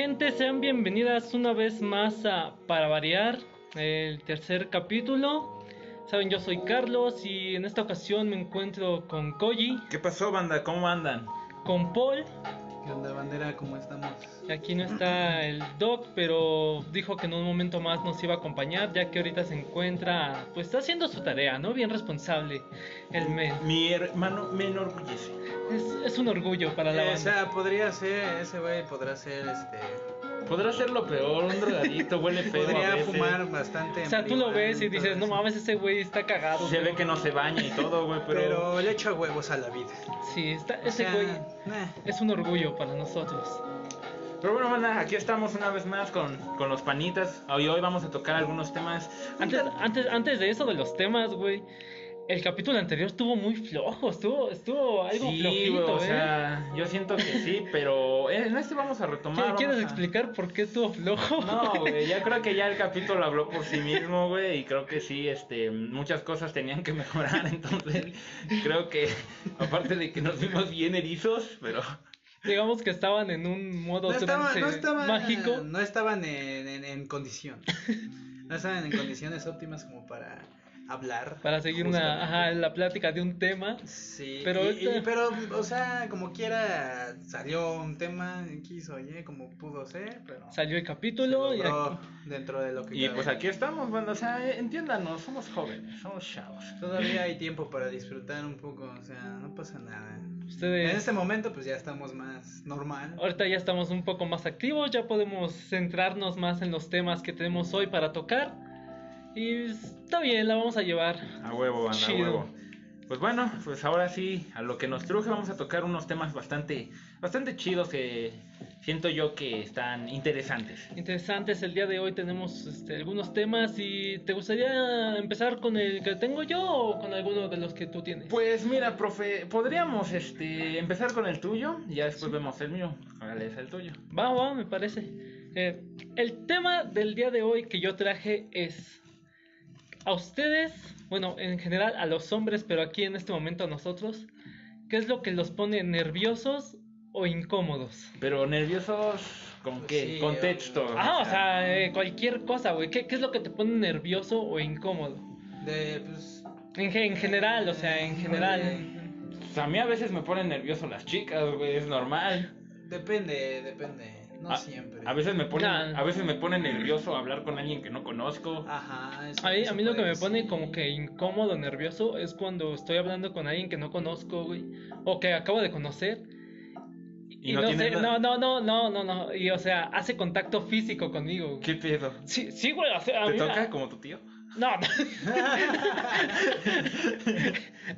gente? Sean bienvenidas una vez más a Para Variar, el tercer capítulo. Saben, yo soy Carlos y en esta ocasión me encuentro con Koji, ¿Qué pasó, banda? ¿Cómo andan? con Paul. ¿Qué onda, bandera? ¿Cómo estamos? Aquí no está el Doc, pero dijo que en un momento más nos iba a acompañar, ya que ahorita se encuentra, pues está haciendo su tarea, ¿no? Bien responsable el men. Mi hermano me enorgullece. Es, es un orgullo para la Eh, o banda. sea, podría ser, ese güey podrá ser, este... Podrá ser lo peor, un drogadito, huele feo. a Podría veces. fumar bastante. O sea, tú lo ves y dices, no mames, ese güey está cagado. Se ve pero- que no se baña y todo, güey, pero. Pero le echa huevos a la vida. Sí, está, O ese sea, güey nah. es un orgullo para nosotros. Pero bueno, banda, aquí estamos una vez más con, con los panitas. Hoy, hoy vamos a tocar algunos temas. Antes, antes, antes de eso, de los temas, güey, el capítulo anterior estuvo muy flojo, estuvo, estuvo algo sí, flojito, güey, o ¿eh? sea, yo siento que sí, pero en este vamos a retomar. ¿Qui- ¿Quieres a- explicar por qué estuvo flojo? No, güey, ya creo que ya el capítulo habló por sí mismo, güey, y creo que sí, este, muchas cosas tenían que mejorar, entonces creo que, aparte de que nos vimos bien erizos, pero Digamos que estaban en un modo No estaban, trance no estaban, mágico. no estaban en, en, en condición. No estaban en condiciones óptimas como para hablar. Para seguir una, ajá, la plática de un tema. Sí, Pero y- este- y- pero, o sea, como quiera, salió un tema, quiso, oye, como pudo ser, pero Salió el se capítulo y aquí- dentro de lo que y pues aquí estamos, banda, o sea, eh, entiéndanos, somos jóvenes, somos chavos. Todavía hay tiempo para disfrutar un poco, o sea, no pasa nada. En ustedes... este momento, pues ya estamos más normal. Ahorita ya estamos un poco más activos, ya podemos centrarnos más en los temas que tenemos hoy para tocar. Y está bien, la vamos a llevar. A huevo, banda, a huevo. Pues bueno, pues ahora sí, a lo que nos truje vamos a tocar unos temas bastante, bastante chidos que siento yo que están interesantes. Interesantes, el día de hoy tenemos este, algunos temas y ¿te gustaría empezar con el que tengo yo o con alguno de los que tú tienes? Pues mira, profe, podríamos este empezar con el tuyo y ya después vemos el mío. Órale, es el tuyo. Va, va, me parece. Eh, el tema del día de hoy que yo traje es a ustedes, bueno, en general a los hombres, pero aquí en este momento a nosotros, ¿qué es lo que los pone nerviosos o incómodos? Pero nerviosos, ¿con qué? Sí, Contexto. Ah, o sea, eh, cualquier cosa, güey. ¿Qué, qué es lo que te pone nervioso o incómodo? De, pues, En, ge- en general, o sea, en general. Pues a mí a veces me ponen nervioso las chicas, güey, es normal. depende, depende, no a, siempre. a veces me ponen, Nah. a veces me pone nervioso hablar con alguien que no conozco. Ajá, eso- A mí, eso a mí lo que me pone como que incómodo, nervioso, es cuando estoy hablando con alguien que no conozco, güey, o que acabo de conocer. Y, Y no no, tiene sé, nada- no, no, no, no, no, no, y o sea, hace contacto físico conmigo. güey. ¿Qué pedo? Sí, sí, güey, o sea, a ¿Te mí- toca como tu tío? No,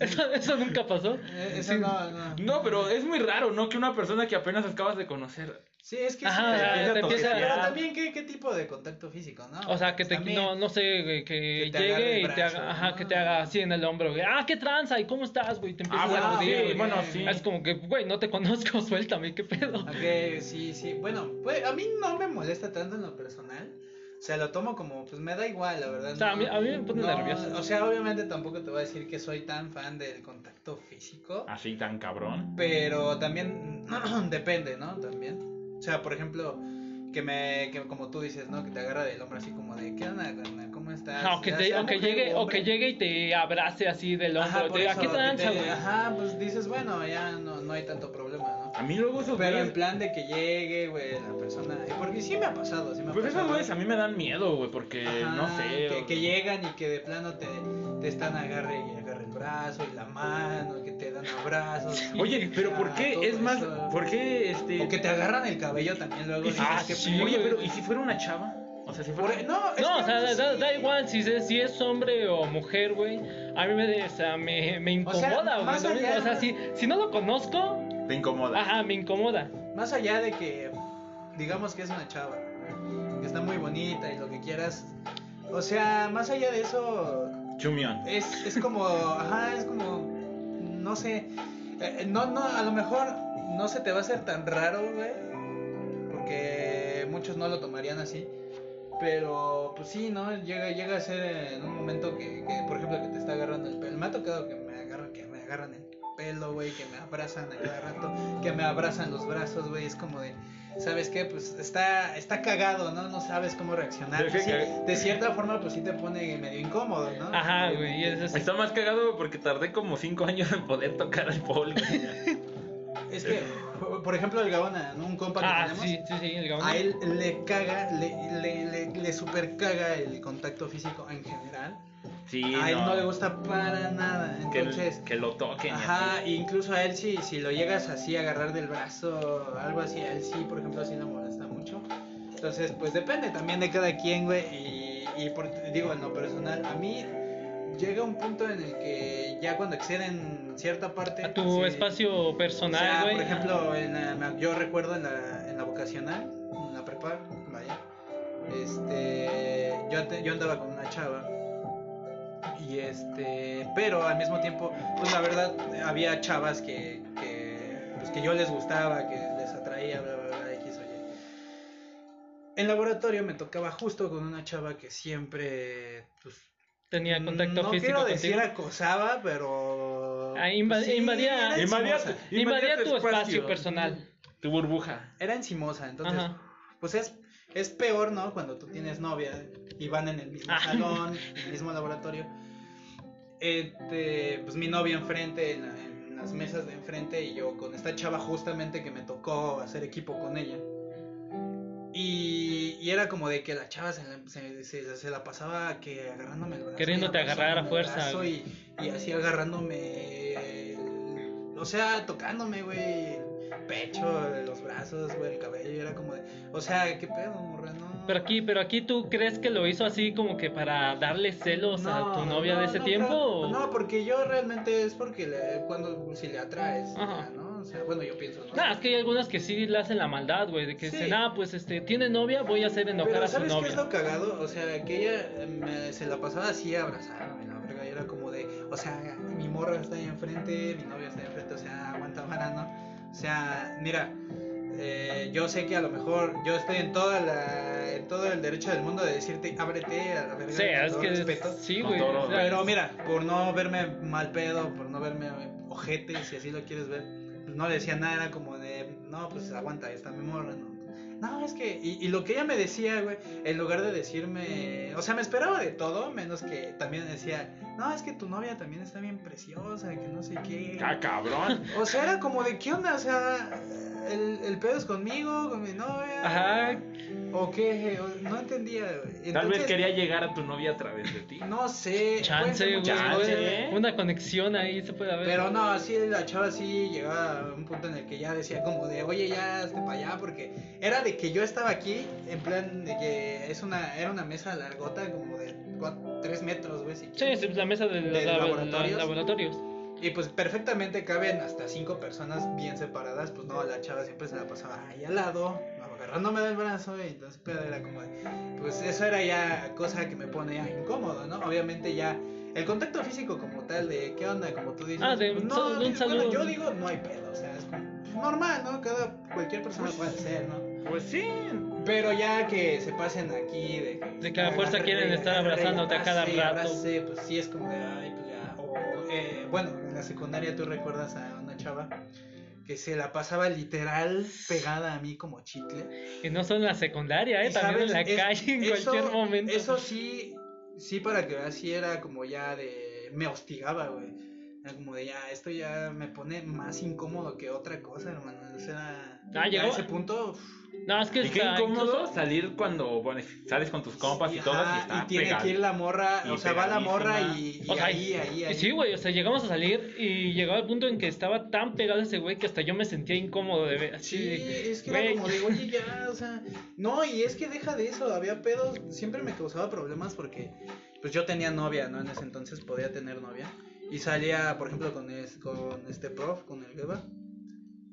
eso, eso nunca pasó. Eh, eso Sí. no, no. No, pero es muy raro, ¿no? Que una persona que apenas acabas de conocer. Sí, es que Ajá, sí, te pero empieza- Pero también, ¿qué, ¿qué tipo de contacto físico, no? O sea, que te, También- no, no sé, güey, que, Que llegue y te haga, ajá, ¿no? que te haga así en el hombro, güey. Ah, qué tranza, ¿y cómo estás, güey? Te empiezas Ah, bueno, a sí, joder, güey. bueno, sí. Es como que, güey, no te conozco, suéltame, qué pedo. Ok, sí, sí. Bueno, pues a mí no me molesta tanto en lo personal. Sea, lo tomo como, pues me da igual, la verdad. O sea, a no- mí- a mí me pone no, nervioso. O sea, obviamente tampoco te voy a decir que soy tan fan del contacto físico. Así tan cabrón. Pero también depende, ¿no? También. O sea, por ejemplo, que me, que como tú dices, ¿no? Que te agarra del hombro así como de, ¿qué onda? ¿Cómo estás? Ajá, o que, te- sea o que llegue, o que llegue y te abrace así del hombro. Ajá, te eso, ¿qué que tranza, te- güey? Ajá, pues dices, bueno, ya no, no hay tanto problema, ¿no? A mí luego esos Pero güeyes. en plan de que llegue, güey, la persona. Porque sí me ha pasado, sí me ha Pues esos pasado. güeyes a mí me dan miedo, güey, porque Ajá, no sé. Que, que llegan y que de plano te, te están agarre y agarre el brazo y la mano, y que te dan abrazos. Oye, pero ¿por Ah, qué? Es más, eso. ¿por qué este. O que te agarran el cabello también luego. y si- Ah, sí, ¿qué Oye, pero ¿y si fuera una chava? O sea, si fuera. Por- no, es No, o sea, da, da- sí. da igual si es, si es hombre o mujer, güey. A mí me, o sea, me, me O sea, incomoda, güey. mismo. allá- O sea, si, si no lo conozco, Te incomoda. ajá, me incomoda. Más allá de que, digamos que es una chava, que está muy bonita y lo que quieras. O sea, más allá de eso, Chumión. es, es como, ajá, es como, no sé, eh, no, no, a lo mejor no se te va a hacer tan raro, güey, porque muchos no lo tomarían así, pero pues sí, ¿no? Llega, llega a ser en un momento que, que, por ejemplo, que te está agarrando el pelo, me ha tocado que me agarran, que me agarran el pelo, güey, que me abrazan a cada rato, que me abrazan los brazos, güey, es como de, ¿sabes qué? Pues está, está cagado, ¿no? No sabes cómo reaccionar. Sí, de cierta forma, pues sí te pone medio incómodo, ¿no? Ajá, güey. y eso es- Está más cagado porque tardé como 5 años en poder tocar al Paul, güey. Es que, por ejemplo, el Gaona, ¿no? Un compa que Ah, tenemos. sí, sí, sí, el Gabón. A él le caga, le, le, le, le super caga el contacto físico en general. Sí, a él no. le gusta para nada. que, Entonces, que lo toquen. y ajá, así. incluso a él si, si lo llegas así a agarrar del brazo, algo así, a él sí, por ejemplo, así le molesta mucho. Entonces, pues depende también de cada quien, güey. Y, y por- digo, en lo personal, a mí llega un punto en el que ya cuando exceden cierta parte... A tu sí, espacio o personal, sea, güey. por ejemplo, en la- yo recuerdo en la, en la vocacional, en la prepa, vaya, este, yo, yo andaba con una chava y este, pero al mismo tiempo, pues la verdad, había chavas que, que, pues, que yo les gustaba, que les atraía, bla, bla, bla, X o Y. En laboratorio me tocaba justo con una chava que siempre, pues, Tenía contacto no físico quiero decir contigo. acosaba, pero... Ah, pues sí, invadía- Invadía tu- Invadía tu espacio espacio. personal. Tu burbuja. Era encimosa, entonces, Ajá. pues es, es peor, ¿no? Cuando tú tienes novia y van en el mismo Ah. salón, en el mismo laboratorio. Este, pues mi novia enfrente, en, la- en las mesas de enfrente, y yo con esta chava justamente que me tocó hacer equipo con ella. Y, y era como de que la chava se, la- se, se- se la pasaba que agarrándome el brazo. Queriéndote agarrar a fuerza. Y, y así agarrándome. el- o sea, tocándome, güey. El pecho, los brazos, güey, el cabello. y Era como de. O sea, ¿qué pedo, morra? No. Pero aquí, pero aquí tú crees que lo hizo así como que para darle celos a tu novia no, de ese no, tiempo. o- No, porque yo realmente es porque le- cuando si le atraes, ya, ¿no? O sea, bueno, yo pienso, ¿no? Nah, es que hay algunas que sí le hacen la maldad, güey, de que Sí. dicen, ah, pues este, tiene novia, voy a hacer enojar Pero a su ¿sabes qué novia. es lo cagado? O sea, que ella eh, me- se la pasaba así abrazándome, la verga, y era como de, o sea, mi morra está ahí enfrente, mi novia está ahí enfrente, o sea, aguanta vara, ¿no? O sea, mira, eh, yo sé que a lo mejor yo estoy en toda la, en todo el derecho del mundo de decirte, ábrete a la verga, Sí, con es todo que respeto. sí, güey. todo. Pero mira, por no verme mal pedo, por no verme ojete, si así lo quieres ver, pues no le decía nada, era como de, no, pues aguanta, ahí está mi morra, ¿no? No, es que, y, y lo que ella me decía, güey, en lugar de decirme, o sea, me esperaba de todo, menos que también decía, no, es que tu novia también está bien preciosa, que no sé qué. Ah, cabrón. O sea, era como de, ¿qué onda? O sea, el, el pedo es conmigo, con mi novia. Ajá. ¿O qué? No entendía. Tal vez quería llegar a tu novia a través de ti. No sé. Chance, güey. chance. ¿eh? Una conexión ahí se puede haber. Pero no, sí, la chava sí llegaba a un punto en el que ya decía como de, oye, ya hazte para allá, porque era de que yo estaba aquí, en plan de que es una, era una mesa largota, como de 3 metros, güey. si Sí, sí, la mesa de, ¿De la- la- laboratorios? laboratorios. Y pues perfectamente caben hasta cinco personas bien separadas, pues no, la chava siempre se la pasaba ahí al lado, agarrándome del brazo, y entonces pero era como pues eso era ya cosa que me pone ya incómodo, ¿no? Obviamente ya el contacto físico como tal de qué onda, como tú dices, Ah, de pues, no, de un bueno, saludo. yo digo no hay pedo, o sea, es normal, ¿no? Cada cualquier persona puede ser, ¿no? Pues sí. Pero ya que se pasen aquí de que, De que a fuerza quieren estar abrazándote a cada rato. abrace, pues sí es como de, ay, pues ya. O, eh, bueno, en la secundaria tú recuerdas a una chava que se la pasaba literal pegada a mí como chicle. Y no solo en la secundaria, ¿eh? Y También en la es- calle, en eso- cualquier momento. Eso sí, sí para que veas, sí era como ya de, me hostigaba, güey. Era como de ya, esto ya me pone más incómodo que otra cosa, hermano. O sea, Ah, llegó- a ese punto... No, es que Y qué está incómodo incluso- salir cuando bueno, sales con tus compas y todas y está y tiene pegado. que ir la morra, Y o sea, va la morra y, y O sea, ahí, ahí, ahí. Sí, güey, o sea, llegamos a salir y llegaba el punto en que estaba tan pegado ese güey que hasta yo me sentía incómodo de ver. Así, Sí, de, es que güey. era como de, oye, ya, o sea, no, y es que deja de eso, había pedos, siempre me causaba problemas porque, pues yo tenía novia, ¿no? En ese entonces podía tener novia, y salía, por ejemplo, con, es- con este prof, con el Geba,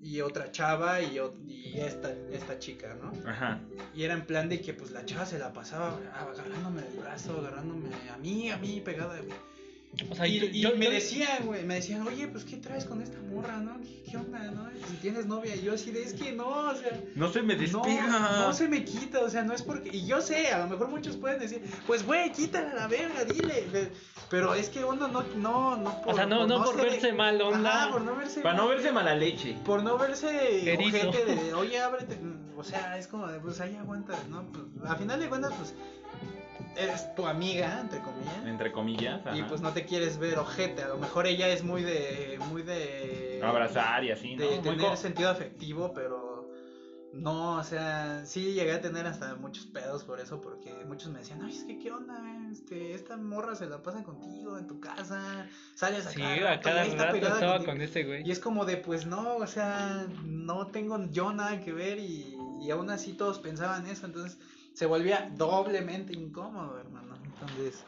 y otra chava, y, y esta, esta chica, ¿no? Ajá. Y era en plan de que, pues, la chava se la pasaba agarrándome el brazo, agarrándome a mí, a mí, pegada, güey. O sea, y yo, y yo- me yo- decían, güey, me decían, oye, pues, ¿qué traes con esta morra, no? ¿Qué, onda, no? Si tienes novia, y yo así de, es que no, o sea... No se me No, despega. no se me quita, o sea, no es porque. Y yo sé, a lo mejor muchos pueden decir, pues güey, quítala a la verga, dile. Pe- Pero es que uno no, no, no O sea, no- no por verse mal onda. Ajá, por no verse Para no verse mala leche. Por no verse ojete de, oye, ábrete. o sea, es como de, pues ahí aguanta, ¿no? Pues, a final de cuentas, pues, es tu amiga, entre comillas. Entre comillas. Y pues no te quieres ver ojete, a lo mejor ella es muy de, muy de... Abrazar y así, ¿no? de Muy tener sentido afectivo, pero no, o sea, sí llegué a tener hasta muchos pedos por eso, porque muchos me decían, ay, es que qué onda, este, esta morra se la pasa contigo en tu casa, sales a Sí, cada a y cada rato estaba contigo". con ese güey. Y es como de, pues no, o sea, no tengo yo nada que ver y, y aún así todos pensaban eso, entonces se volvía doblemente incómodo, hermano. Entonces,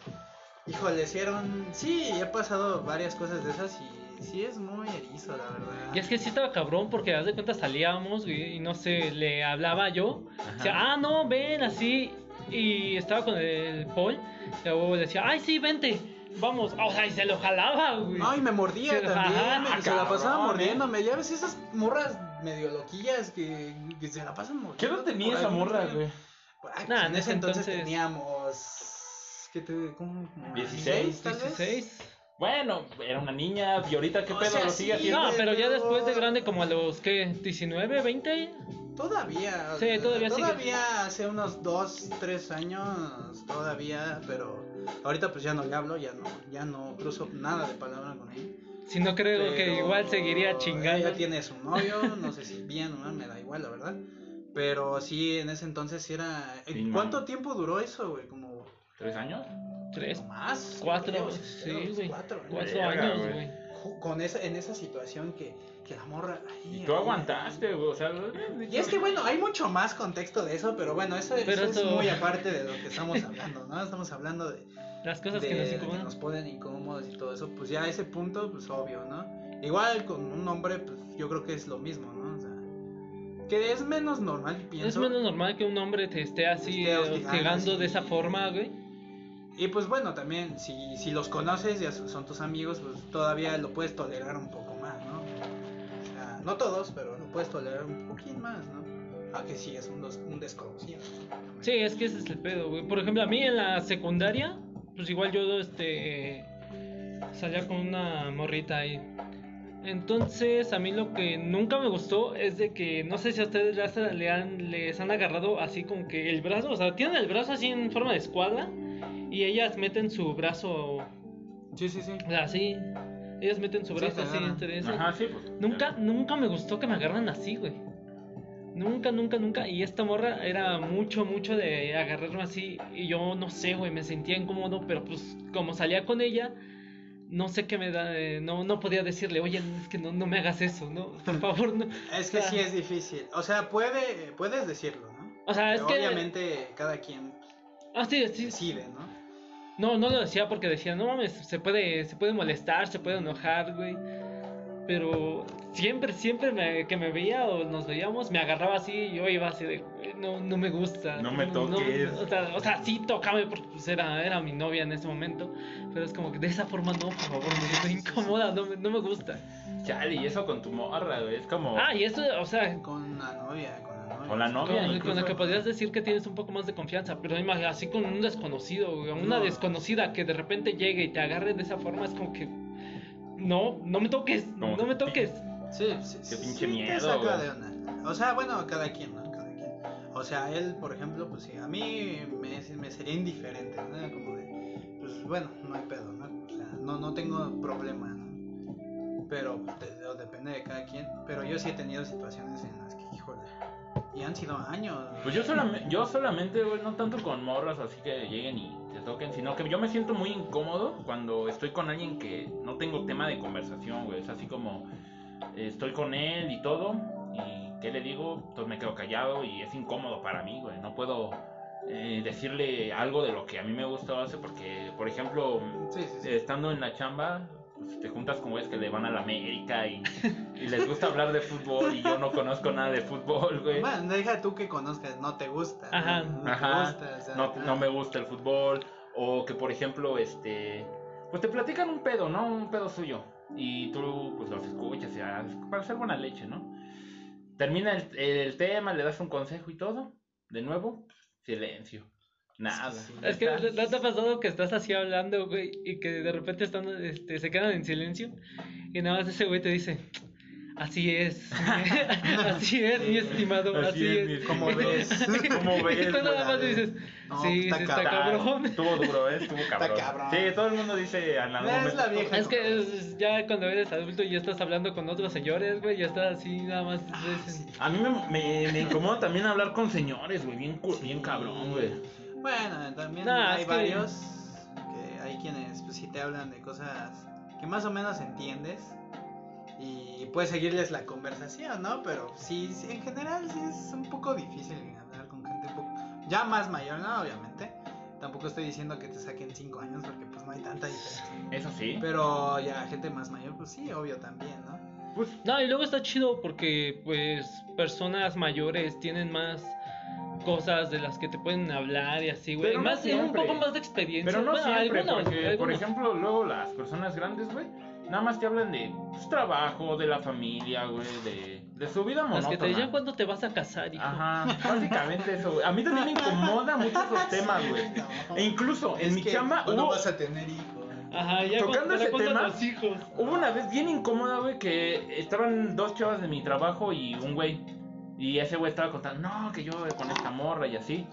híjole, hicieron, sí, he pasado varias cosas de esas y sí es muy erizo, la verdad. Y es que sí estaba cabrón porque haz de cuenta salíamos güey, y no sé, le hablaba yo. Decía, ah, no, ven así. Y estaba con el Paul. Y luego le decía, ay, sí, vente. Vamos. O sea, y se lo jalaba, güey. No, y me mordía también, ajá, y se la pasaba mordiéndome. Ya ves esas morras medio loquillas que, que se la pasan mordiendo. ¿Qué edad tenía esa morra, güey? Ay, Nah, pues, en en ese entonces, entonces- teníamos. ¿Qué te.? ¿Cómo? como 16, tal vez? 16. Bueno, era una niña, y ahorita qué O pedo sea, lo sigue sí, haciendo. No, pero ya después de grande, como a los, ¿qué? ¿19, 20? Todavía. Sí, sea, todavía sigue. Todavía hace unos 2, 3 años. Todavía, pero. Ahorita pues ya no le hablo, ya no, ya no cruzo nada de palabra con ella. Si no creo que Pero igual seguiría chingando. Ella tiene su novio, no sé si bien o mal, me da igual, la verdad. Pero sí, en ese entonces sí era. ¿en Sí, ¿Cuánto man. tiempo duró eso, güey? Como ¿Tres años? Tres, más. cuatro, creo, sí, güey. Cuatro, años, güey. Con esa, en esa situación que, que la morra. ay, Y tú ay, aguantaste, güey. O sea, Y es que bueno, hay mucho más contexto de eso, pero bueno, eso, Pero eso es muy aparte de lo que estamos hablando, ¿no? Estamos hablando de, Las cosas de- que nos de incomodan. nos ponen incómodos y todo eso, pues ya a ese punto, pues obvio, ¿no? Igual con un hombre, pues yo creo que es lo mismo, ¿no? Que es menos normal, pienso. Es menos normal que un hombre te esté así Esté hostigando de esa forma, güey. Y pues bueno, también, si, si los conoces, ya son tus amigos, pues todavía lo puedes tolerar un poco más, ¿no? O sea, no todos, pero lo puedes tolerar un poquín más, ¿no? A que sí es un, un desconocido. ¿no? Sí, es que ese es el pedo, güey. Por ejemplo, a mí en la secundaria, pues igual yo este salía con una morrita ahí. Entonces, a mí lo que nunca me gustó es de que no sé si a ustedes ya se le han, les han agarrado así como que el brazo, o sea, tienen el brazo así en forma de escuadra y ellas meten su brazo Sí, sí, sí. o sea, así. Ellas meten su brazo así entre eso. Ajá, sí, pues. Nunca, nunca me gustó que me agarran así, güey. Nunca, nunca, nunca. Y esta morra era mucho, mucho de agarrarme así. Y yo no sé, güey, me sentía incómodo. Pero pues, como salía con ella, no sé qué me da. eh, no, no podía decirle, oye, es que no, no me hagas eso, ¿no? Por favor, no. Es que O sea, sí es difícil. O sea, puede, puedes decirlo, ¿no? O sea, es Pero que. Obviamente cada quien Ah, sí, sí. decide, ¿no? No, no lo decía porque decía, no mames, se puede, se puede molestar, se puede enojar, güey. Pero siempre, siempre me- que me veía o nos veíamos, me agarraba así y yo iba así de, "Güey, no, no me gusta. No me toques. o, sea, o sea, sí, tócame porque pues, era, era mi novia en ese momento. Pero es como que de esa forma no, por favor, me, me incomoda, no me, no me gusta. Chale, y eso con tu morra, güey. Es como. Ah, y esto, o sea, Con la novia, con la novia. Con la con, novia. con incluso. la que podrías decir que tienes un poco más de confianza, pero imagina, así con un desconocido, güey, una No. desconocida que de repente llegue y te agarre de esa forma, es como que no, no me toques, no me que- toques. Sí, sí, Qué sí, pinche sí te miedo, saca güey. de onda. O sea, bueno, cada quien, ¿no? Cada quien. O sea, él, por ejemplo, pues sí, a mí me, me sería indiferente, ¿no? Como de, pues bueno, no hay pedo, ¿no? O sea, no, no tengo problema, ¿no? Pero pues, de- de- depende de cada quien. Pero yo sí he tenido situaciones en las que, híjole, y han sido años. Pues yo solamente, yo solamente, güey, no tanto con morras así que lleguen y te toquen, sino que yo me siento muy incómodo cuando estoy con alguien que no tengo tema de conversación, güey. Es así como eh, estoy con él y todo, y ¿qué le digo? Entonces me quedo callado y es incómodo para mí, güey. No puedo eh, decirle algo de lo que a mí me gusta o hace, porque, por ejemplo, Sí, sí, sí. estando en la chamba, pues, te juntas con güeyes que le van a la América y, y les gusta hablar de fútbol y yo no conozco nada de fútbol, güey. Bueno, deja tú que conozcas, no te gusta. ¿no? Ajá. No te Ajá, gusta, o sea, no, ah. no me gusta el fútbol, o que por ejemplo, este, pues te platican un pedo, ¿no? Un pedo suyo, y tú pues los escuchas, ya, para hacer buena leche, ¿no? Termina el, el tema, le das un consejo y todo, de nuevo, silencio, nada. Sí, Es que Está- ¿no te ha pasado que estás así hablando, güey, y que de repente están, este, se quedan en silencio y nada más ese güey te dice, Así es, así es, mi estimado, así, es. mi- ¿Cómo ves? ¿Cómo ves? Y tú nada más dices, No, sí, está sí, está cabrón. cabrón. Estuvo duro, ¿eh? Estuvo cabrón. cabrón. Sí, todo el mundo dice en algún Es momento. la vieja. Es que es- ya cuando eres adulto y ya estás hablando con otros señores, güey, ya estás así nada más. Ah, dicen, A mí me, me, me incomoda también hablar con señores, güey. Bien, bien cabrón, güey. Bueno, también Nah, hay que- varios que hay quienes pues sí te hablan de cosas que más o menos entiendes y puedes seguirles la conversación, ¿no? Pero sí, sí, en general sí es un poco difícil hablar con gente un poco ya más mayor, ¿no? Obviamente. Tampoco estoy diciendo que te saquen 5 años porque pues no hay tanta diferencia. Eso sí. Pero ya gente más mayor, pues sí, obvio también, ¿no? Pues, No, y luego está chido porque, pues, personas mayores tienen más cosas de las que te pueden hablar y así, güey. Pero más, un poco más de experiencia. pero no Bueno, siempre, algunos, porque, por ejemplo, luego las personas grandes, güey, nada más te hablan de pues, trabajo, de la familia, güey, de, de su vida Las monótona. que te digan cuándo te vas a casar, hijo. Ajá, básicamente eso, güey. A mí también me incomoda mucho esos temas, güey. No. E incluso en Es mi que chamba no hubo, vas a tener hijos. Ajá, ya Tocando ese tema, los hijos. hubo una vez bien incómoda, güey, que estaban dos chavas de mi trabajo y un güey. Y ese güey estaba contando, no, que yo con esta morra y así.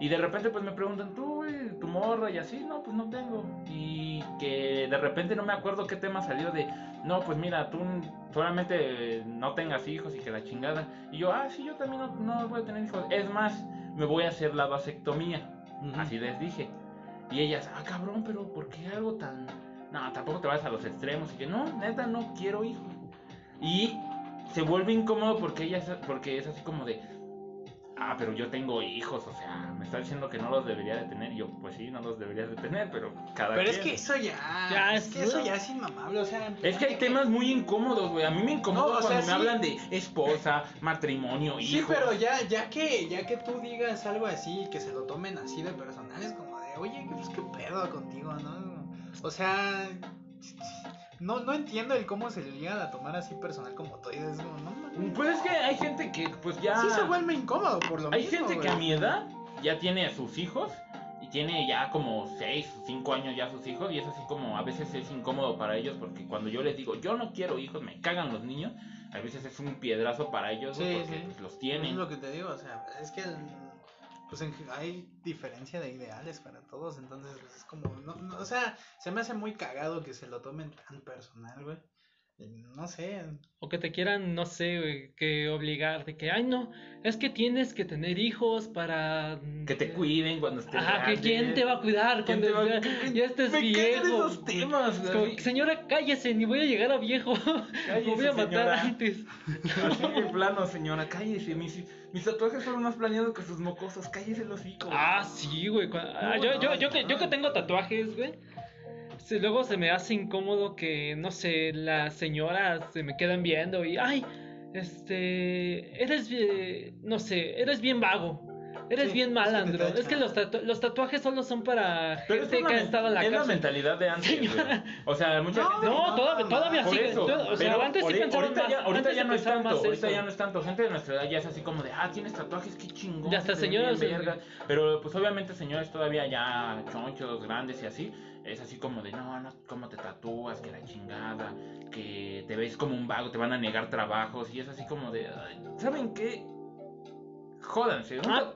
Y de repente pues me preguntan, tú, güey, tu morra y así, no, pues no tengo. Y que de repente no me acuerdo qué tema salió de, no, pues mira, tú solamente no tengas hijos y que la chingada. Y yo, ah, sí, yo también no, no voy a tener hijos. Es más, me voy a hacer la vasectomía. Así les dije. Y ellas, ah, cabrón, pero ¿por qué algo tan.? No, tampoco te vas a los extremos. Y que no, neta, no quiero hijos. Y se vuelve incómodo porque ella es, porque es así como de. Ah, pero yo tengo hijos, o sea, me está diciendo que no los debería de tener. Y yo, pues sí, no los deberías de tener, pero cada Pero es que eso ya. Ya, es es que eso ya es inmamable. O sea, Es que hay temas muy incómodos, güey. A mí me incomoda No, o sea, cuando me sí. hablan de esposa, matrimonio, Sí, hijos. pero ya, ya que, ya que tú digas algo así, que se lo tomen así de personal, es como de, oye, pues qué pedo contigo, ¿no? O sea, no, no entiendo el cómo se le llegan a tomar así personal como tú. es como, no, mames. Pues es que hay gente que, pues ya. Sí se vuelve incómodo por lo Hay mismo, gente que a mi edad ya tiene a sus hijos y tiene ya como 6, 5 años ya sus hijos y es así como a veces es incómodo para ellos porque cuando yo les digo yo no quiero hijos, me cagan los niños, a veces es un piedrazo para ellos Sí, porque sí. pues, los Es tienen. lo que te digo, o sea, es que pues en- hay diferencia de ideales para todos, entonces es como, no, no, o sea, se me hace muy cagado que se lo tomen tan personal, güey. No sé, O que te quieran, no sé, que obligar de que, ay, no, es que tienes que tener hijos para... Que te cuiden cuando estés Ajá, que grande. quién te va a cuidar ¿Quién cuando va- ya, que- estés me viejo. esos temas, Es como, señora, cállese, ni voy a llegar a viejo. Cállese, Me voy a matar señora. antes. Así de plano, señora, cállese. Mis, mis tatuajes fueron más planeados que sus mocosos. Cállese los hocico. Ah, sí, güey. ah, No, yo, no, yo, yo, que, yo que tengo tatuajes, güey. Sí, luego se me hace incómodo que, no sé, las señoras se me quedan viendo y, ay, este, eres, bien- no sé, eres bien vago. Eres Sí, bien malandro. Es que los, tatu- los tatuajes solo son para Pero gente que ha estado en la es la mentalidad de antes. Señora. O sea, mucha No, gente... No, todavía, todavía. Por sigue. eso, o sea, pero antes sí ahorita- pensaban ahorita más. ya, ahorita ya se no es tanto, ahorita ya no es tanto. Gente de nuestra edad ya es así como de, ah, tienes tatuajes, qué chingón. Ya hasta se señoras, verga. Pero pues obviamente señores todavía ya chonchos, grandes y así, es así como de, no, no, cómo te tatúas, que la chingada, que te ves como un vago, te van a negar trabajos y es así como de, "Ay, ¿saben qué? Jódanse, un, Ah.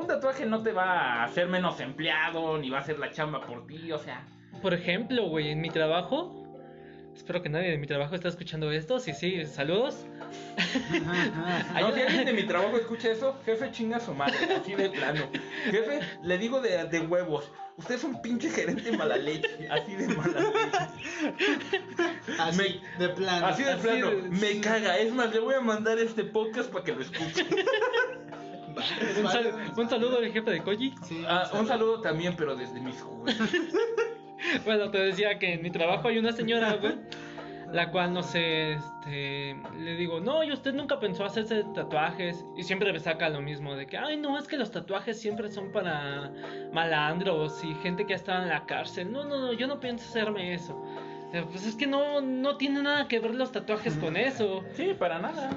Un tatuaje no te va a hacer menos empleado, ni va a hacer la chamba por ti, o sea... Por ejemplo, güey, en mi trabajo. Espero que nadie de mi trabajo esté escuchando esto. Sí, sí, saludos. No, si alguien de mi trabajo escucha eso, jefe chinga a su madre, así de plano. Jefe, le digo de, de huevos. Usted es un pinche gerente mala leche, así de mala leche. Así, de plano. Así de Así plano, de- me sí. caga. Es más, le voy a mandar este podcast para que lo escuche. Un, vale, sal- vale. un saludo al jefe de Koji. Sí, Ah, un saludo también, pero desde mis juguetes. Bueno, te decía que en mi trabajo hay una señora, güey, la cual, no sé, este, le digo, no, y usted nunca pensó hacerse tatuajes, y siempre me saca lo mismo, de que, ay, no, es que los tatuajes siempre son para malandros y gente que ha estado en la cárcel, no, no, no, yo no pienso hacerme eso. Pues es que no, no tiene nada que ver los tatuajes con eso. Sí, para nada.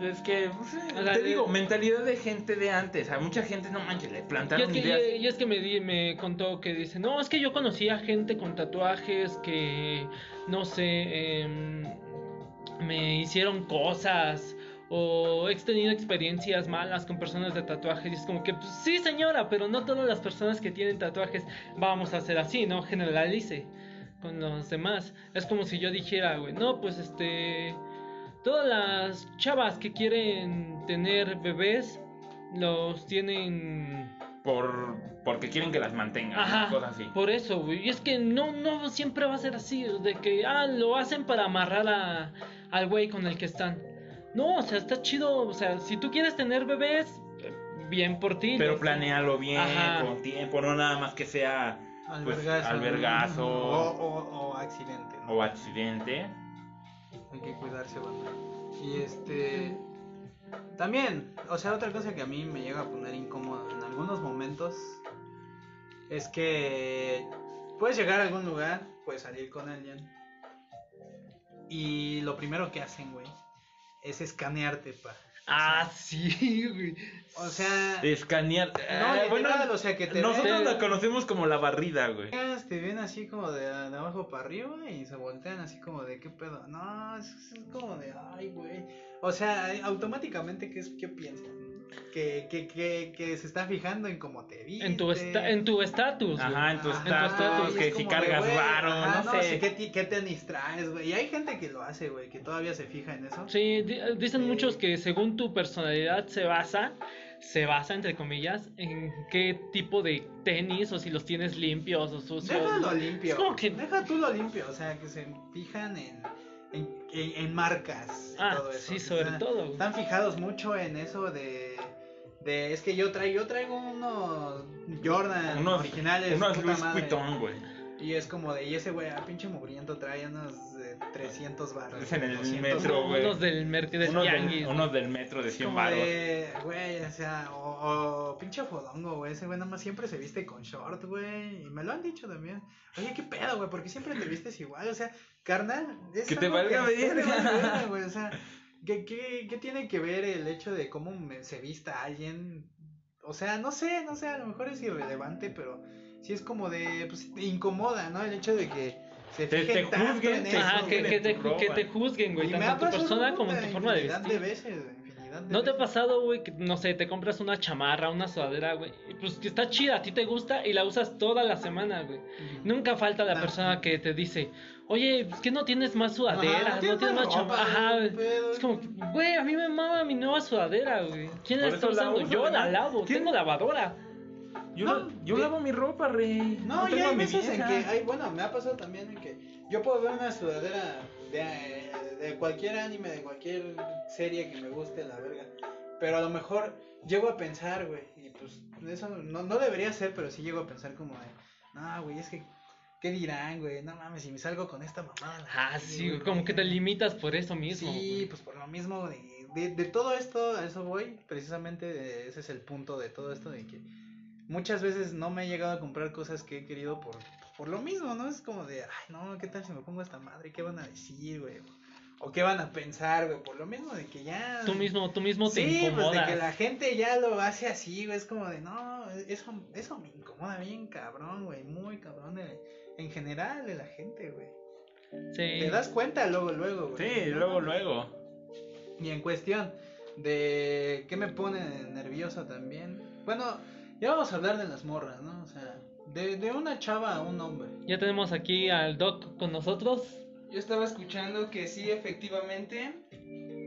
Es que, pues, eh, O sea, te digo, mentalidad de gente de antes. A mucha gente, no manches, le Y plantaron es que, ideas. y- y es que me, di- me contó que dice, no, es que yo conocía gente con tatuajes que, no sé, em, me hicieron cosas o he tenido experiencias malas con personas de tatuajes y es como que pues, sí señora, pero no todas las personas que tienen tatuajes vamos a hacer así, no generalice con los demás. Es como si yo dijera, güey, no, pues este todas las chavas que quieren tener bebés los tienen Por, porque quieren que las mantengan, Ajá, cosas así. por eso, güey. Y es que no, no siempre va a ser así, de que, ah, lo hacen para amarrar a, al güey con el que están. No, o sea, está chido, o sea, si tú quieres tener bebés, bien por ti. Pero ¿no? planealo bien, Ajá. con tiempo, no nada más que sea pues, Albergazo. albergazo. O, o, o accidente. ¿no? o accidente. Que cuidarse, banda. Y este. También, o sea, otra cosa que a mí me llega a poner incómodo en algunos momentos es que puedes llegar a algún lugar, puedes salir con alguien y lo primero que hacen, güey, es escanearte, pa. Ah, sí, güey. O sea, Escanear. No, Ah, literal, o sea, que te Nosotros ven- la conocemos como la barrida, güey. te ven así como de, de abajo para arriba y se voltean así como de qué pedo. No, es, es como de ay, güey. O sea, automáticamente, ¿qué, es, qué piensan? Que, que, que, que se está fijando en cómo te viste. En tu esta- en tu estatus. Ajá, en tu estatus, que es si cargas varo, ajá, no, sé. ¿qué, ti- qué tenis traes, güey? Y hay gente que lo hace, güey, que todavía se fija en eso. Sí, di- dicen Sí. muchos que según tu personalidad se basa, se basa entre comillas, en qué tipo de tenis o si los tienes limpios o sucios. Déjalo limpio. Es como que- Deja tú lo limpio, o sea, que se fijan en, en, en- en marcas y Ah, todo eso. sí, O sobre sea, todo. Están fijados mucho en eso de, de es que yo traigo, yo traigo unos Jordan Unos, originales, unos Luis. Vuitton, güey. Y es como de, y ese güey, ah, pinche mugriento, trae unos eh, 300 barras. Es en el 200 metro, güey. Unos del Mercedes Unos Tianguis. del, unos del metro de Es 100 como baros. de, güey, o sea, o, o pinche fodongo, güey, ese güey nada más siempre se viste con short, güey, y me lo han dicho también. Oye, qué pedo, güey, porque siempre te vistes igual, o sea, carnal, es Que te valga verga, güey, o sea, ¿qué, qué, qué tiene que ver el hecho de cómo me- se vista alguien? O sea, no sé, no sé, a lo mejor es irrelevante, pero sí es como de, pues, te incomoda, ¿no? El hecho de que se Te- juzguen, en te eso, Ajá, que, que te, que te juzguen, güey, tanto tu persona como tu forma de vestir. de veces, güey, ¿No te ha pasado, güey, que no sé, te compras una chamarra, una sudadera, güey? y Pues que está chida, a ti te gusta y la usas toda la semana, güey. Nunca falta la Ah. persona que te dice, oye, es que no tienes más sudaderas, Ajá, no tienes más chamarra. Ajá. Es como, güey, a mí me mama mi nueva sudadera, güey. ¿Quién la está la usando? uso, Yo la lavo, ¿Quién? tengo lavadora. Yo, No, yo lavo mi ropa, rey. No, y tengo a hay veces en que, hay, bueno, me ha pasado también en que yo puedo ver una sudadera de, de cualquier anime, de cualquier serie que me guste, la verga. Pero a lo mejor llego a pensar, güey, y pues eso no, no debería ser, pero sí llego a pensar como de, no, güey, es que, ¿qué dirán, güey? No mames, si me salgo con esta mamada. Ah, sí, güey, como que te limitas por eso mismo. Sí, güey. pues por lo mismo, de, de, de todo esto, a eso voy, precisamente eh, ese es el punto de todo esto, de que muchas veces no me he llegado a comprar cosas que he querido por, por lo mismo, ¿no? Es como de, ay, no, ¿qué tal si me pongo esta madre? ¿Qué van a decir, güey? O qué van a pensar, güey, por lo mismo de que ya... Tú mismo, tú mismo te Sí, pues de que la gente ya lo hace así, güey, es como de, no, eso, eso me incomoda bien cabrón, güey, muy cabrón de- en general de la gente, güey. Sí. Te das cuenta luego, luego, güey. Sí, No luego, luego. Y en cuestión de qué me pone nervioso también. Bueno, ya vamos a hablar de las morras, ¿no? O sea, de, de una chava a un hombre. Ya tenemos aquí al Doc con nosotros. Yo estaba escuchando que sí, efectivamente,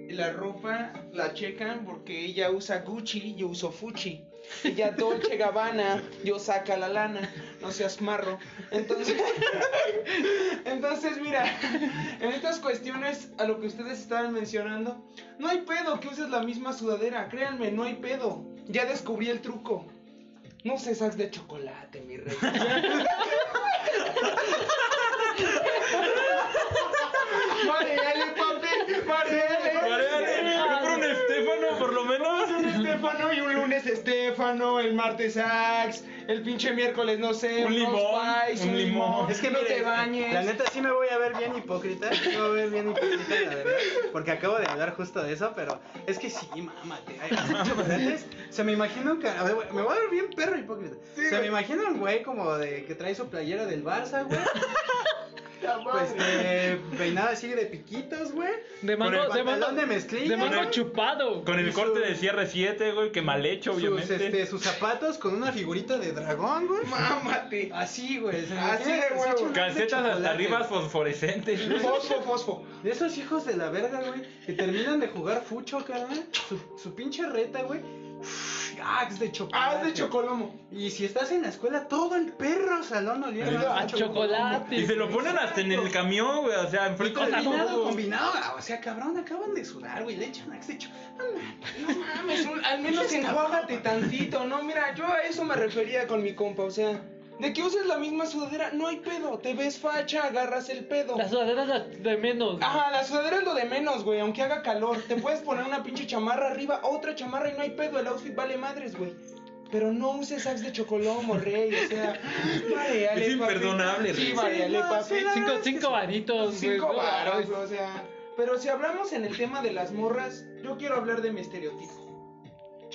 la ropa la checan porque ella usa Gucci, yo uso Fuchi. Ella Dolce Gabbana, yo saca la lana, no seas marro. Entonces, entonces mira, en estas cuestiones a lo que ustedes estaban mencionando, no hay pedo que uses la misma sudadera, créanme, no hay pedo. Ya descubrí el truco. No sacks de chocolate, mi rey. Mareale, papi, mareale. Mareale, compra un Estefano, por lo menos. Un Estefano y un lunes Estefano, el martes Axe, el pinche miércoles, no sé, Un limón, pies, un limón. Es que no mire, te bañes. La neta sí me voy a ver bien hipócrita. Me voy a ver bien hipócrita, la verdad. Porque acabo de hablar justo de eso, pero es que sí, mámate. Ay, chocolates. Se me imagina un ca- a ver, güey, Me voy a ver bien perro hipócrita. Sí, Se me imagina un güey como de que trae su playera del Barça, güey. Pues eh, peinada así de piquitos, güey. De Con el de pantalón de mezclilla, de el- chupado. Con el corte su- de cierre 7, güey, que mal hecho, Sus, obviamente. este, sus zapatos con una figurita de dragón, güey. Mámate. Así, güey. Así de huevo. Calcetas hasta arriba güey. fosforescentes. Fosfo, fosfo. De esos hijos de la verga, güey, que terminan de jugar fucho, carnal. Su, su pinche reta, güey. Axe de chocolate. Ah, es de chocolomo. Y si estás en la escuela, todo el perro salón oliendo A chocolate. Y se lo ponen hasta en el camión, güey, o sea, enfrente de Combinado, combinado. O sea, cabrón, acaban de sudar, güey. Le echan Axe de chocolate. No mames, un- al menos enjuágate tantito, ¿no? Mira, yo a eso me refería con mi compa, o sea, de que uses la misma sudadera, no hay pedo, te ves facha, agarras el pedo. La sudadera es la de menos. Ajá, la sudadera es lo de menos, güey, aunque haga calor. Te puedes poner una pinche chamarra arriba, otra chamarra y no hay pedo, el outfit vale madres, güey. Pero no uses sacks de chocolomo, rey, o sea, vale, ale, Es papi. imperdonable, Sí, rey. vale, Sí, ale, no, papi. sí, Cinco, cinco varitos, güey. Cinco no, varos, ay. o sea. Pero si hablamos en el tema de las morras, yo quiero hablar de mi estereotipo.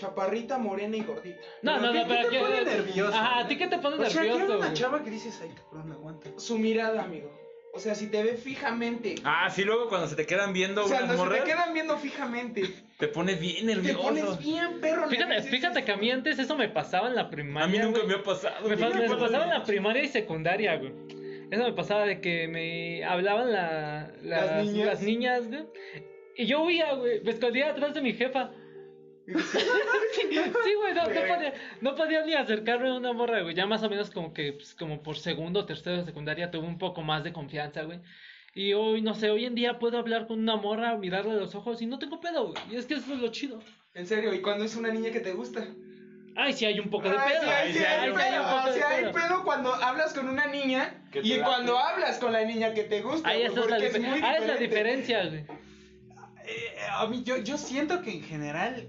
Chaparrita, morena y gordita. No, no, ¿qué- no, qué pero te que- pone nervioso, Ajá, ¿a ti qué te pone O sea, que nervioso? era una chava que dices, ay, cabrón, aguanta. Su mirada, amigo. O sea, si te ve fijamente. Ah, sí, luego cuando se te quedan viendo o sea, si morras, te quedan viendo fijamente, te pones bien te nervioso. pones bien perro. Fíjate, nervioso. fíjate que a mí antes eso me pasaba en la primaria. A mí nunca güey. me ha pasado. Me, güey. pa- me pasaba en la primaria y secundaria, güey. Eso me pasaba de que me hablaban la, las, Las niñas. las niñas, güey. Y yo huía, güey. Me escondía atrás de mi jefa. Sí, güey, no, no podía, no podía ni acercarme a una morra, güey. Ya más o menos como que, pues, como por segundo, tercero de secundaria tuve un poco más de confianza, güey. Y hoy, no sé, hoy en día puedo hablar con una morra, mirarle a los ojos y no tengo pedo, güey. Y es que eso es lo chido. En serio, ¿y cuando es una niña que te gusta? Ay, sí hay un poco de Ay, pedo. sí, hay, Ay, sí sí hay pedo. cuando hablas con una niña Que te y cuando hablas con la niña que te gusta. Ahí güey, esa es la, porque es muy ah, es la diferencia, güey. Eh, a mí, yo, yo siento que en general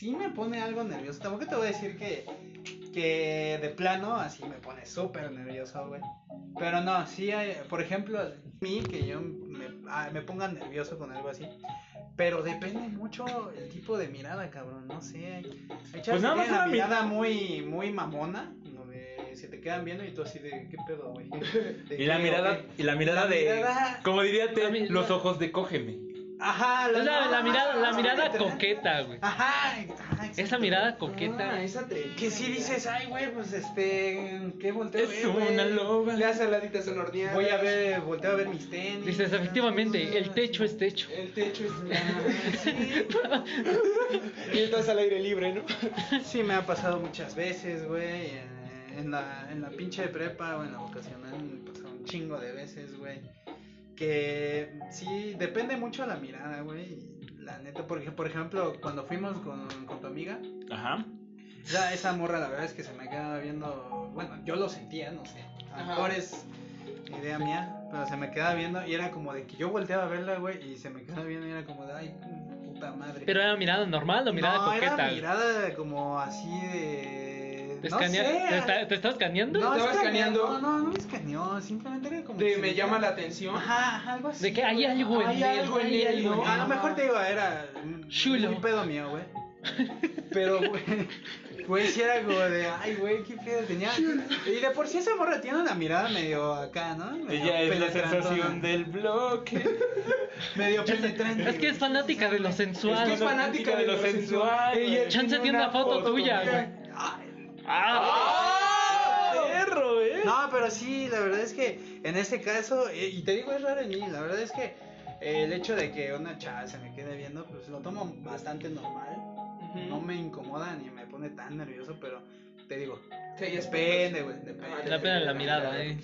sí me pone algo nervioso. Tampoco te voy a decir que, que de plano así me pone súper nervioso, güey. Pero no, sí hay, por ejemplo, a mí que yo me, ah, me ponga nervioso con algo así. Pero depende mucho el tipo de mirada, cabrón. No sé. Hay, hay Pues nada más una mi- mirada muy, muy mamona. Donde se te quedan viendo y tú así de, ¿qué pedo, güey? ¿De Y la mirada, y la mirada La de, mirada- como diría mi- los ojos de cógeme. Ajá, Es la, la mirada, la ah, mirada coqueta, güey. Ajá, ajá, Esa mirada coqueta. Ah, esa te... Que si dices, ay, güey, pues este, ¿qué volteo a Es ver, una loba. Le hace laditas en horneadas. Voy a ver, volteo a ver mis tenis. Dices, efectivamente, el techo es techo. El techo es... sí. y estás al aire libre, ¿no? Sí, me ha pasado muchas veces, güey. En, en la, en la pinche prepa o en la vocacional me pasó un chingo de veces, güey. Que sí, depende mucho de la mirada, güey. La neta, porque, por ejemplo, cuando fuimos con, con tu amiga, Ajá. ya esa morra, la verdad es que se me quedaba viendo. Bueno, yo lo sentía, no sé. A lo mejor es idea mía, pero se me quedaba viendo y era como de que yo volteaba a verla, güey, y se me quedaba viendo y era como de, ay, puta madre. Pero era mirada normal o mirada no, coqueta. era mirada como así de. ¿Te, no escanea- sé. ¿te, está- te estás escaneando? No, ¿Estaba escaneando. No, no, no me escaneó. Simplemente era como. De si- me llama la atención. Ajá, algo así. De que hay algo en Hay él. algo en hay él, algo ¿no? en A él. lo mejor te digo, era. Chulo. Un pedo mío, güey. Pero, güey. Güey, sí era como de, ay, güey, qué pedo tenía. Y de por sí esa morra tiene una mirada medio acá, ¿no? Medio Ella es la sensación del bloque. Medio penetrante. Es que es fanática de lo sensual. Es que es fanática de lo sensual. Ella Chance tiene una foto tuya, güey. ¡Ah! perro, eh! No, pero sí, la verdad es que en ese caso, eh, y te digo, es raro en mí, la verdad es que eh, el hecho de que una chava se me quede viendo, pues lo tomo bastante normal. No me incomoda ni me pone tan nervioso, pero te digo, Sí, es depende, güey, depende. La pena de la mirada, eh.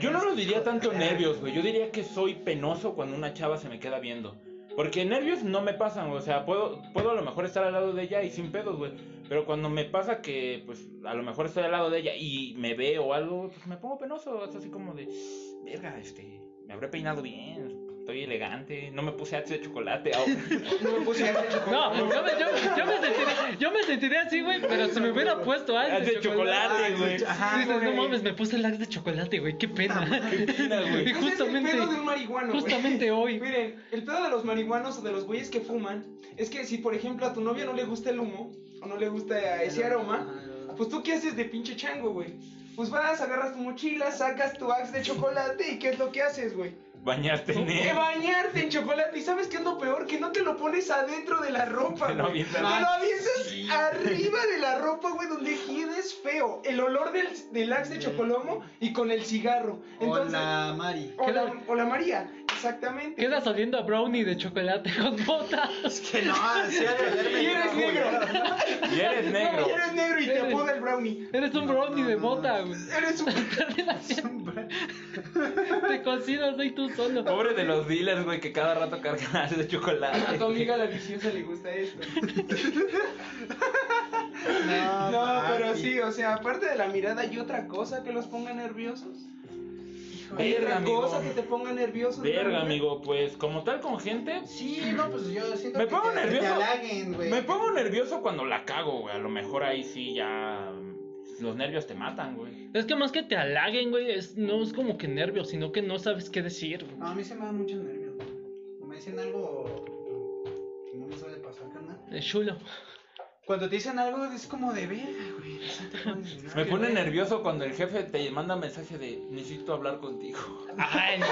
Yo no lo diría que- tanto nervios, güey. Yo diría que soy penoso cuando una chava se me queda viendo. Porque nervios no me pasan, güey. O sea, puedo, puedo a lo mejor estar al lado de ella y sin pedos, güey. Pero cuando me pasa que, pues, a lo mejor estoy al lado de ella y me ve o algo, pues me pongo penoso. Es así como de, verga, este, me habré peinado bien, estoy elegante, no me puse axe de chocolate. ah, No me puse ese chocolate. No, yo me, yo, yo me sentiría, yo me sentiría así, güey, pero si me hubiera puesto algo Axe de chocolate, güey. Dices, no mames, me puse el axe de chocolate, güey, qué pena. Qué pena, güey. Y Ese justamente, es el pedo de un marihuano, güey. justamente hoy. Miren, el pedo de los marihuanos o de los güeyes que fuman es que si, por ejemplo, a tu novia no le gusta el humo o no le gusta ese aroma, Pues tú qué haces de pinche chango, güey. Pues vas, agarras tu mochila, sacas tu axe de chocolate y ¿qué es lo que haces, güey? Bañaste en Que él. bañarte en chocolate. ¿Y sabes qué es lo peor? Que no te lo pones adentro de la ropa, Te lo avientas. Te lo avientas arriba de la ropa, güey, donde quedes feo. El olor del, del axe de chocolomo y con el cigarro. Entonces, Hola, Mari. o la, o la María, exactamente. Quedas oliendo a brownie de chocolate con botas. Es que no, sí ha de olerme Y eres negro. Y eres negro. Y eres negro y te Eres- apoda el brownie. Eres un brownie de bota, güey. Eres un... Te cocinas ahí tú solo. Pobre de los dealers, güey, que cada rato cargan así de A chocolate. tu amiga la viciosa le gusta esto. No, No, pero papi. sí, o sea, aparte de la mirada, ¿hay otra cosa que los ponga nerviosos? ¿Hay Verga, amigo. cosa que te ponga nervioso? Verga, amigo, pues como tal con gente, Sí, no, pues yo siento Me que pongo te, que nervioso. te halaguen, güey. me pongo nervioso cuando la cago, güey. A lo mejor ahí sí ya mm, los nervios te matan, güey. Es que más que te halaguen, güey, es, no es como que nervios, sino que no sabes qué decir. güey. No, a mí se me dan muchos nervios. güey. Me dicen algo que no me suele pasar, carnal. Es chulo. Cuando te dicen algo es como de verga, güey. pones- Me pone nervioso cuando el jefe te manda mensaje de necesito hablar contigo. Ay, no,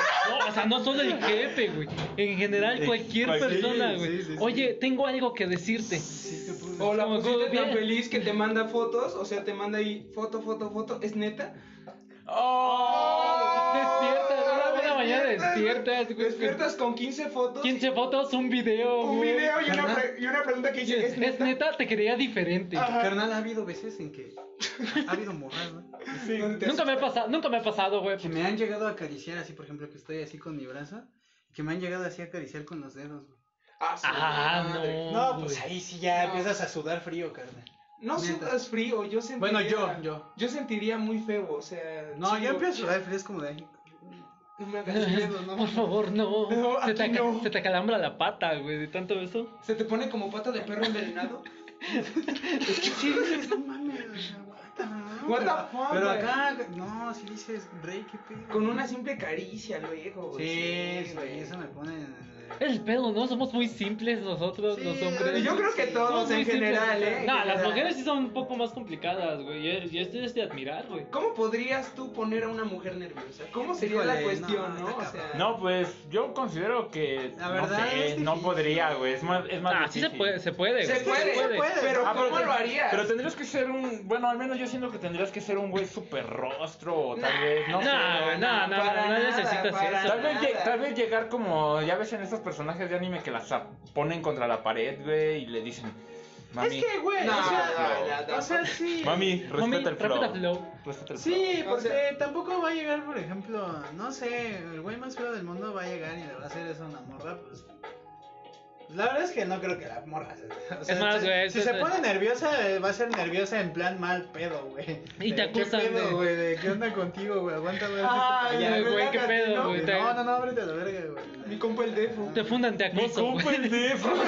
o sea, no solo el jefe, güey. En general, Eh, cualquier persona, sí, güey. sí, sí. Oye, tengo algo que decirte. Sí, te pones- O la pusiste bien. tan feliz que te manda fotos, o sea, te manda ahí foto, foto, foto, ¿es neta? ¡Oh! Mañana Despiertas, despiertas, güey. Despiertas con 15 fotos, 15 fotos, un video, un güey. video y una, pre- y una pregunta que dice, ¿es Es neta? neta, te quería diferente. Ajá. Carnal, ha habido veces en que ha habido morras, ¿no? Sí, ¿dónde te Nunca me ha pasado, nunca me ha pasado, güey. Que me han llegado a acariciar así, por ejemplo, que estoy así con mi brazo. Que me han llegado así a acariciar con los dedos, güey. Ah, su Ah, madre. no. No, pues güey. ahí sí ya No. empiezas a sudar frío, carnal. No Neta. sudas frío, yo sentiría... Bueno, yo, yo. Yo sentiría muy feo, o sea... No, sí, yo empiezo a sudar frío, es como de ahí. No me hagas miedo, ¿no? Por favor, no. No, se, te no. se te acalambra la pata, güey, de tanto eso. ¿Se te pone como pata de perro envenenado? Es que sí dices, no mames. What the Pero- fuck, Pero acá, no, si dices, Rey, qué pedo. Con una simple caricia luego, güey. Sí, sí, güey. eso me pone. El pedo, ¿no? Somos muy simples nosotros, Sí, los hombres. Yo creo que todos en simples. general, ¿eh? No, las mujeres sí son un poco más complicadas, güey. Y, y esto es de admirar, güey. ¿Cómo podrías tú poner a una mujer nerviosa? ¿Cómo sería la cuestión, no, no? O sea, No, pues yo considero que La no verdad sé, es no difícil. podría, güey. Es más, es más Ah, sí se difícil. puede, se puede. Se güey, puede, se puede. pero Ah, ¿cómo pero- lo harías? Pero tendrías que ser un, bueno, al menos yo siento que tendrías que ser un güey súper rostro o tal vez, no No, no, no, no, no necesitas eso. Tal vez, tal vez llegar como, ya ves en estos personajes de anime que las ponen contra la pared, güey, y le dicen, mami, Es que, güey, No, o sea, no, no, no. o sea, sí. mami, respeta Mami, el flow. respeta flow. Respeta el flow. Sí, O porque sea- tampoco va a llegar, por ejemplo, no sé, el güey más feo del mundo va a llegar y le va a hacer eso a una morra, pues. Pues la verdad es que no creo que la morra se. o sea, Es más, si- güey, Si se pone nerviosa, va a ser nerviosa en plan mal pedo, güey. Y te De, ¿Qué acusan pedo, güey? ¿De qué onda contigo, güey? Aguanta, güey. Ah, güey, qué pedo, ¿no? güey. No, no, no, ábrete a la verga, güey. Mi compa el defo. Te fundan, te Mi acoso, compa güey. el defo.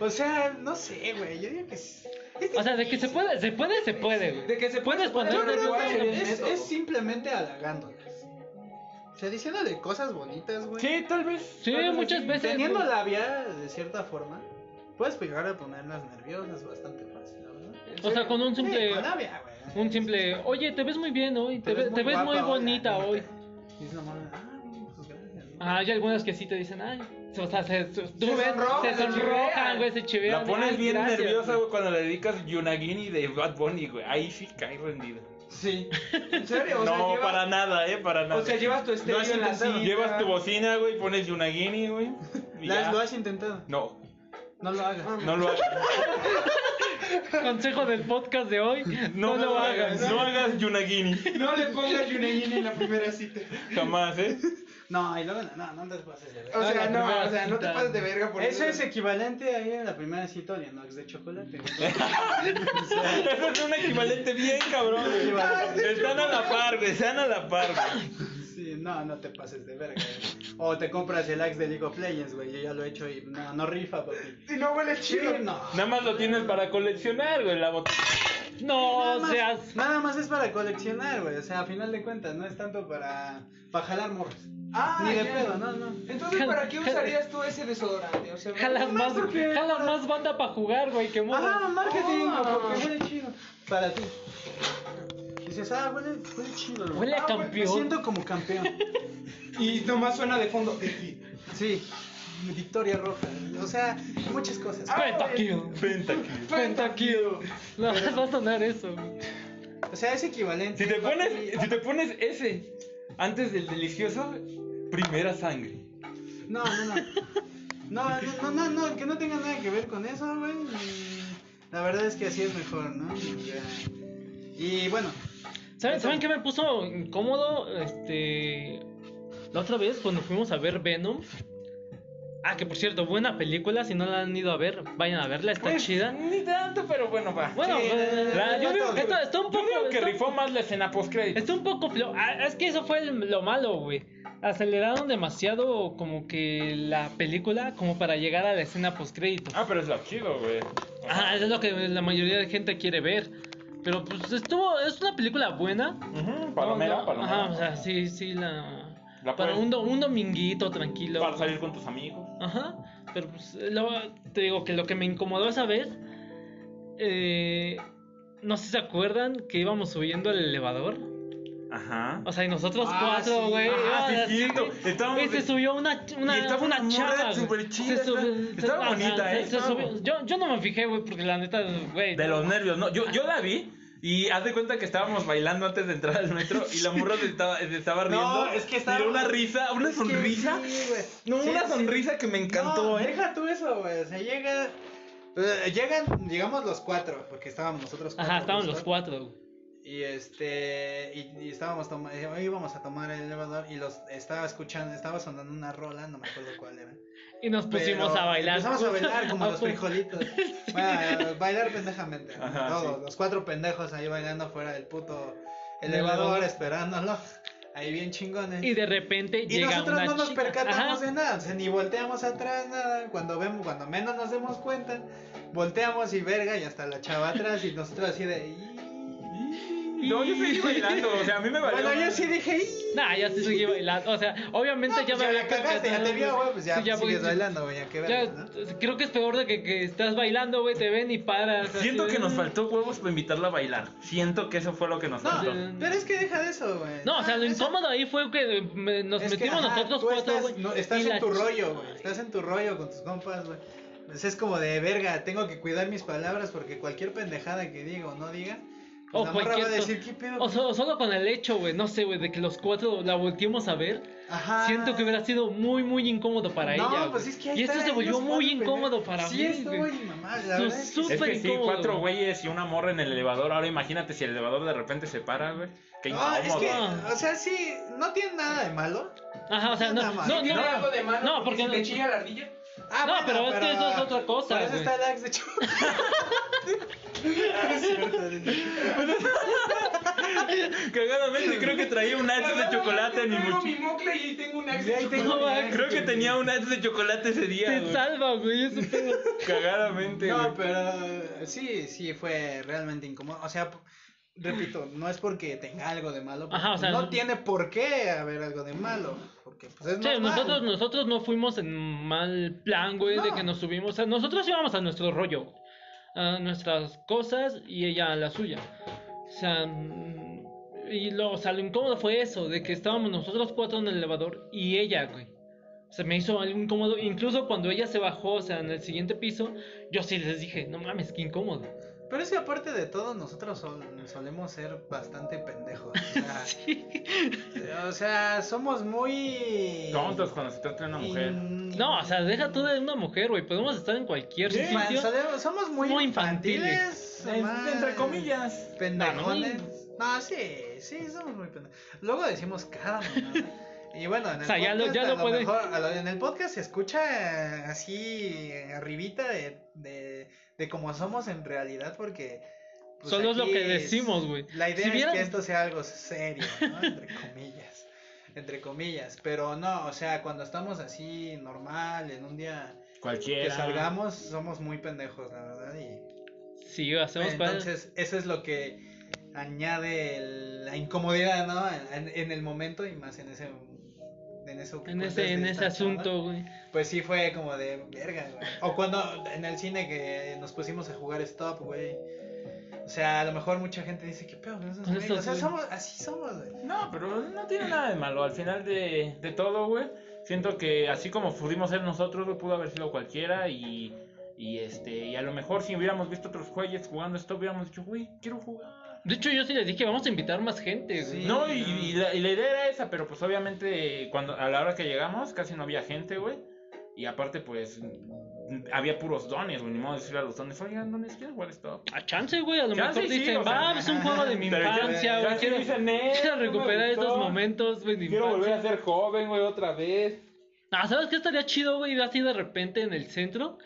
O sea, no sé, güey. Yo digo que sí. O sea, de que se puede, se puede, se puede, güey. De que se puede, Puedes poner Yo creo ¿cuál que sería el es, simplemente halagándolas. O sea, diciéndole cosas bonitas, güey. Sí, tal vez. Sí, tal vez muchas sí. veces. Teniendo güey. labia, de cierta forma, puedes llegar a ponerlas nerviosas bastante fácil, la verdad. ¿En O sea, con un Sí, simple. con labia, güey. Un simple. Oye, te ves muy bien hoy. Te, ves, te ves muy guapa hoy, bonita la hoy. Y es nomás, ah, pues gracias. Ah, hay algunas que sí te dicen, ay. O sea, se, tú Se ves, sonrojan, se sonrojan, güey, se chivean. La pones bien gracias, nerviosa, güey, cuando le dedicas Yunagini de Bad Bunny, güey. Ahí sí cae rendido. Sí. ¿En serio? O sea, no, llevas- para nada, eh, para nada. O sea, llevas tu estéreo en la cinta. Llevas tu bocina, güey, pones Yunagini, güey. y ¿La- ya. ¿Lo has intentado? No, No lo hagas. no lo hagas. Consejo del podcast de hoy: no, lo hagas. No hagas Yunagini. No le pongas Yunagini en la primera cita. Jamás, eh. No, y luego, no, no te pases de O verga. sea, la no, o sea, no te pases de verga por Eso es equivalente ahí en la primera cita oliendo Axe de chocolate. Eso es un equivalente bien cabrón. Están a la par, güey. Están a la par, güey. Sí, no, no te pases de verga. güey. O te compras el Axe de League of Legends, güey. Yo ya lo he hecho y no, no rifa, papi. Y no huele Sí, chido. no. Nada más lo tienes para coleccionar, güey. La botella. No nada, más, seas. nada más es para coleccionar, güey. O sea, a final de cuentas, no es tanto para, para jalar morros. Ah, Ni de ya. pedo, no, no. Entonces, ¿para qué usarías tú ese desodorante? O sea, Jalas más porque- jalas más banda para jugar, güey, que Ajá, morras. marketing, Ah. porque huele chido. para ti. Dices, ah, huele, huele chido. güey. Huele a Ah, campeón. Me siento como campeón. Y nomás suena de fondo. Sí, victoria roja. O sea, muchas cosas. Pentakill. Pentakill. Pentakill. No, va a sonar eso. O sea, es equivalente. Si te pones, si te pones ese antes del delicioso, primera sangre. No, no, no. No, no, no, no, que no tenga nada que ver con eso, güey. La verdad es que así es mejor, ¿no? Y bueno, ¿Saben, ¿Saben qué me puso incómodo? Este. La otra vez cuando fuimos a ver Venom. Ah, que por cierto, buena película. Si no la han ido a ver, vayan a verla, está Pues, chida. Ni tanto, pero bueno, va. Bueno, Sí, la- yo digo que- está, está un Yo poco. digo que rifó más la escena post crédito. Está un poco flo- ah, es que eso fue el- lo malo, güey. Aceleraron demasiado como que la película como para llegar a la escena post crédito. Ah, pero es lo chido, güey. Ah, eso es lo que la mayoría de gente quiere ver. Pero pues estuvo, es una película buena. Ujú, palomera, No, no, palomera. Ajá, o sea, sí, sí, la... La para puedes- un, do- un dominguito tranquilo. Para salir con tus amigos. Ajá, pero pues lo- te digo que lo que me incomodó esa vez, eh, no sé si se acuerdan que íbamos subiendo el elevador. Ajá. O sea, y nosotros Ah, cuatro, sí. güey. Ajá, sí, así, cierto. güey, Estábamos y se subió una, una, Y estaba una chava. güey. súper chida, Se subió- estaba- se- estaba ajá, bonita, se- ¿eh? se Estaba subió- Yo, yo no me fijé, güey, porque la neta, güey. De los nervios, ¿no? Yo, yo la vi y haz de cuenta que estábamos bailando antes de entrar al metro y la morra se estaba, se estaba riendo. No, es que estaba- Tiró una risa, una es que sonrisa. sí, güey. No, Sí, una sí. sonrisa que me encantó, no, ¿eh? deja tú eso, güey. O sea, llega. eh, llegan, llegamos los cuatro, porque estábamos nosotros cuatro. Ajá, estaban los cuatro, güey. Y este. Y, y estábamos tomando. Íbamos a tomar el elevador y los estaba escuchando. Estaba sonando una rola, no me acuerdo cuál era. Y nos pusimos Pero a bailar. Empezamos a bailar como los frijolitos. Bueno, bailar pendejamente. ¿no? Ajá, Todos, sí. los cuatro pendejos ahí bailando fuera del puto El elevador, elevador. esperándolo. Ahí bien chingones. Y de repente Y llega nosotros una no nos chica. percatamos Ajá. de nada, o sea, ni volteamos atrás, nada. Cuando vemos, cuando menos nos demos cuenta, volteamos y verga, y hasta la chava atrás, y nosotros así de. No, yo seguí bailando, o sea, a mí me valió. Bueno, yo sí dije. Nah, ya se seguí bailando. O sea, obviamente No, ya pues me ya había la cagaste, ya te vio, güey, pues ya Sí, ya, sigues güey, bailando, güey, ya que Ya, ¿no? creo que es peor de que, que estás bailando, güey, te ven y paras. así Siento de- que nos faltó huevos para invitarla a bailar. Siento que eso fue lo que nos No, faltó. pero es que deja de eso, güey. No, o sea, lo eso- incómodo ahí fue que me- nos es que, metimos ajá, nosotros cuatro, estás, güey. no, estás y en tu rollo, güey. Estás en tu rollo con tus compas, güey. Pues es como de verga, tengo que cuidar mis palabras porque cualquier pendejada que diga o no diga, O la morra va a cualquier decir, ¿qué pedo? O, so- solo con el hecho, güey, no sé, güey, de que los cuatro la volteemos a ver. Ajá. Siento que hubiera sido muy, muy incómodo para no, ella. pues es que ahí y esto se volvió muy incómodo para sí, mí. estoy, güey. mamá, la es que Es súper que sí, incómodo, cuatro güey. güeyes y una morra en el elevador. Ahora imagínate si el elevador de repente se para, güey. Qué No, es incómodo. que, Ah. o sea, sí, no tiene nada de malo. Ajá, o sea, no, no, ¿Tiene no, algo de malo? no, porque si te chilla la ardilla. Ah, No, pero es que eso es otra cosa, Por eso güey. está el axe de hecho. cierto, Cagadamente creo que traía un axe de chocolate en mi Tengo mi mochila. mocle y tengo un Sí, axe de tengo chocolate. Creo que tenía un axe de chocolate ese día, te güey. salva, güey, pedo. Cagadamente, No, güey. pero sí, sí fue realmente incómodo. O sea, repito, no es porque tenga algo de malo. Ajá, o sea, no no- tiene por qué haber algo de malo. Porque pues es Sí, normal. nosotros, nosotros no fuimos en mal plan, güey, de que nos subimos. O sea, nosotros íbamos a nuestro rollo, a nuestras cosas y ella a la suya. O sea, mm, y lo, o sea, lo incómodo fue eso, de que estábamos nosotros cuatro en el elevador y ella, güey. Se me hizo algo incómodo. Incluso cuando ella se bajó, o sea, en el siguiente piso, yo sí les dije, no mames, qué incómodo. Pero es que aparte de todo, nosotros sol- solemos ser bastante pendejos. O sea, o sea, somos muy. Tontos cuando se trata de una mujer. in- No, o sea, deja tú de una mujer, güey. Podemos estar en cualquier Sí, sitio. somos muy, muy infantiles. Entre comillas. Pendejones. No, sí, sí, somos muy pendejos. Luego decimos cada mamada. Y bueno, en el O sea, ya lo- podcast, a lo puede- mejor, a lo- en el podcast se escucha eh, así eh, arribita de, de, de cómo somos en realidad, porque pues, Solo es lo que decimos, güey. La idea Si vieran- es que esto sea algo serio, ¿no? Entre comillas. Entre comillas. Pero no, o sea, cuando estamos así normal, en un día que salgamos, somos muy pendejos, la verdad. Y Sí, hacemos para- entonces, eso es lo que añade el- la incomodidad, ¿no? En, en el momento y más en ese en eso que en cuentas ese, en ese asunto, güey. Pues sí fue como de verga, güey. O cuando en el cine que nos pusimos a jugar stop, güey. O sea, a lo mejor mucha gente dice, ¿qué pedo? esos Con güeyes?" estos O sea, somos, así somos, güey. No, pero no tiene nada de malo. Al final de, de todo, güey, siento que así como pudimos ser nosotros, güey, pudo haber sido cualquiera y, y este, y a lo mejor si hubiéramos visto otros güeyes jugando esto, hubiéramos dicho, güey, quiero jugar. De hecho, yo sí les dije, vamos a invitar más gente. Sí. No, y, y la, y la idea era esa, pero pues obviamente cuando a la hora que llegamos casi no había gente, güey. Y aparte, pues, había puros dones, güey. Ni modo de decirle a los dones, oigan, dones, ¿quieren jugar esto? A chance, güey, a lo Chance, mejor sí, dicen, va, es un juego de mi infancia, güey, quiero, dicen, "Eh, quiero recuperar esos momentos, güey, Quiero volver a infancia. ser joven, güey, otra vez. Ah, ¿sabes qué estaría chido, güey? Ir así de repente en el centro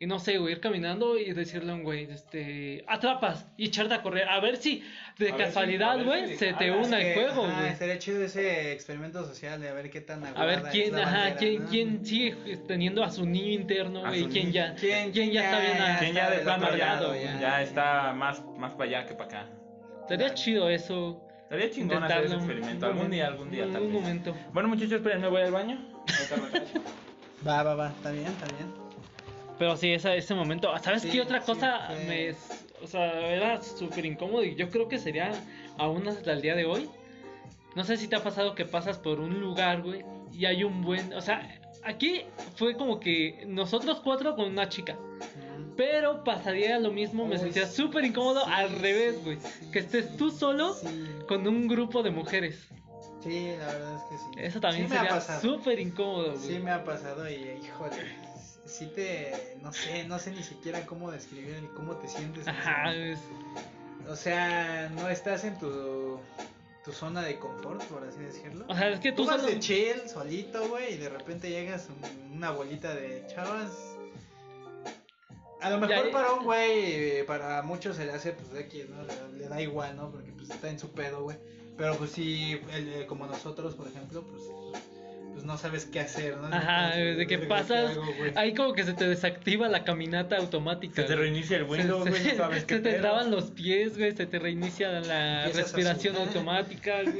y no sé, güey, ir caminando y decirle a un güey, este, atrapas y echarte a correr. A ver si de A casualidad, güey, si- se te ah, Es el juego, ajá, güey. Estaría chido ese experimento social de a ver qué tan A ver quién, ajá, bandera, quién, ¿no? quién sigue teniendo a su niño interno, güey, quién niño. ya, ¿Quién- quién ya está bien ya- ¿Quién ya de del plano otro ya, lado, ya, ya. está más, más para allá que para acá? Estaría chido eso. Estaría chingón hacer ese experimento. Algún momento, día, algún día, tal vez. momento. Bueno, muchachos, esperen, me voy al baño. Va, va, va, está bien, está bien. Pero sí, esa, ese momento. ¿Sabes Sí, qué otra sí, cosa fue- me. O sea, era súper incómodo y yo creo que sería aún hasta el día de hoy. No sé si te ha pasado que pasas por un lugar, güey, y hay un buen. O sea, aquí fue como que nosotros cuatro con una chica. Pero pasaría lo mismo, me sentía sí, súper incómodo sí, al revés, sí, güey. sí, que estés tú solo Sí, con un grupo de mujeres. sí, la verdad es que sí. Eso también Sí sería súper incómodo, güey. Sí me ha pasado y híjole, sí te, no sé, no sé ni siquiera cómo describir el cómo te sientes. Ajá, es- O sea, no estás en tu, tu zona de confort, por así decirlo. O sea, es que Tú tú vas solo. de chill, solito, güey, y de repente llegas un- una bolita de chavas. A lo mejor para un güey, para muchos se le hace, pues, X, ¿no? Le, le da igual, ¿no? Porque, pues, está en su pedo, güey. Pero, pues, sí, el- eh, como nosotros, por ejemplo, pues, pues no sabes qué hacer, ¿no? Ajá, Entonces, de que ¿qué pasas, ahí como que se te desactiva la caminata automática. Se te reinicia el se, güey, no sabes qué se te pedo. traban los pies, güey, se te reinicia la Empiezas respiración automática, güey.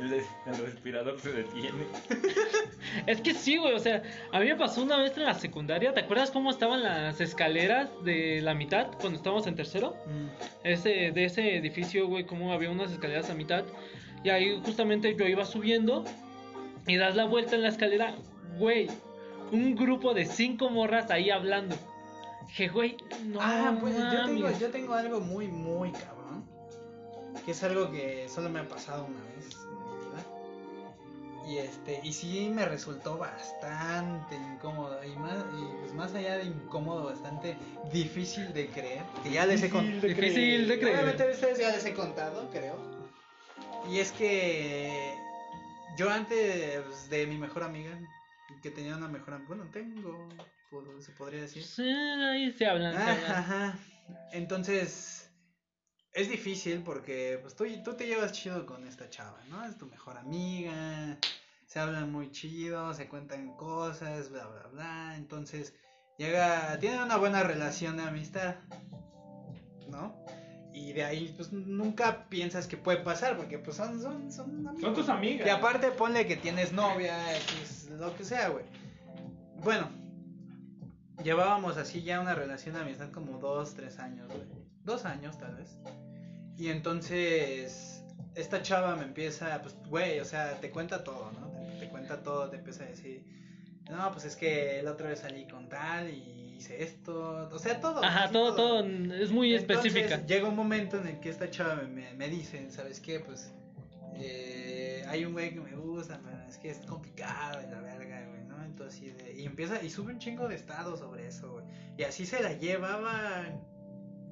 El, el respirador se detiene. Es que sí, güey, o sea, a mí me pasó una vez en la secundaria, ¿te acuerdas cómo estaban las escaleras de la mitad cuando estábamos en tercero? Mm. Ese, de ese edificio, güey, como había unas escaleras a mitad. Y ahí justamente yo iba subiendo y das la vuelta en la escalera, güey, un grupo de cinco morras ahí hablando. Dije, güey, no. ah, pues yo tengo, yo tengo algo muy, muy cabrón. Que es algo que solo me ha pasado una vez en mi vida. Y este, y sí me resultó bastante incómodo. Y más, y pues más allá de incómodo, bastante difícil de creer. Que ya les he contado. Difícil de creer. Obviamente a ustedes ya les he contado, creo. Y es que yo antes de mi mejor amiga, que tenía una mejor amiga, bueno, tengo, se podría decir. Sí, ahí se hablan, se Ah, hablan. Ajá. Entonces, es difícil porque pues, tú, tú te llevas chido con esta chava, ¿no? Es tu mejor amiga, se hablan muy chido, se cuentan cosas, bla, bla, bla. Entonces, llega, tienen una buena relación de amistad, ¿no? Y de ahí, pues nunca piensas que puede pasar porque, pues son, son, son amigos. Son tus amigas. Y aparte ponle que tienes novia, X, lo que sea, güey. Bueno, llevábamos así ya una relación de amistad como dos, tres años, güey. Dos años tal vez. Y entonces, esta chava me empieza, pues, güey, o sea, te cuenta todo, ¿no? Te, te cuenta todo, te empieza a decir, no, pues es que la otra vez salí con tal y hice esto, o sea, todo. Ajá, todo, todo, es muy entonces, específica. Llega un momento en el que esta chava me, me, me dice, ¿sabes qué? Pues eh, hay un güey que me gusta, pero es que es complicado y la verga, güey, ¿no? Entonces, y, de- y empieza, y sube un chingo de estados sobre eso, güey. Y así se la llevaba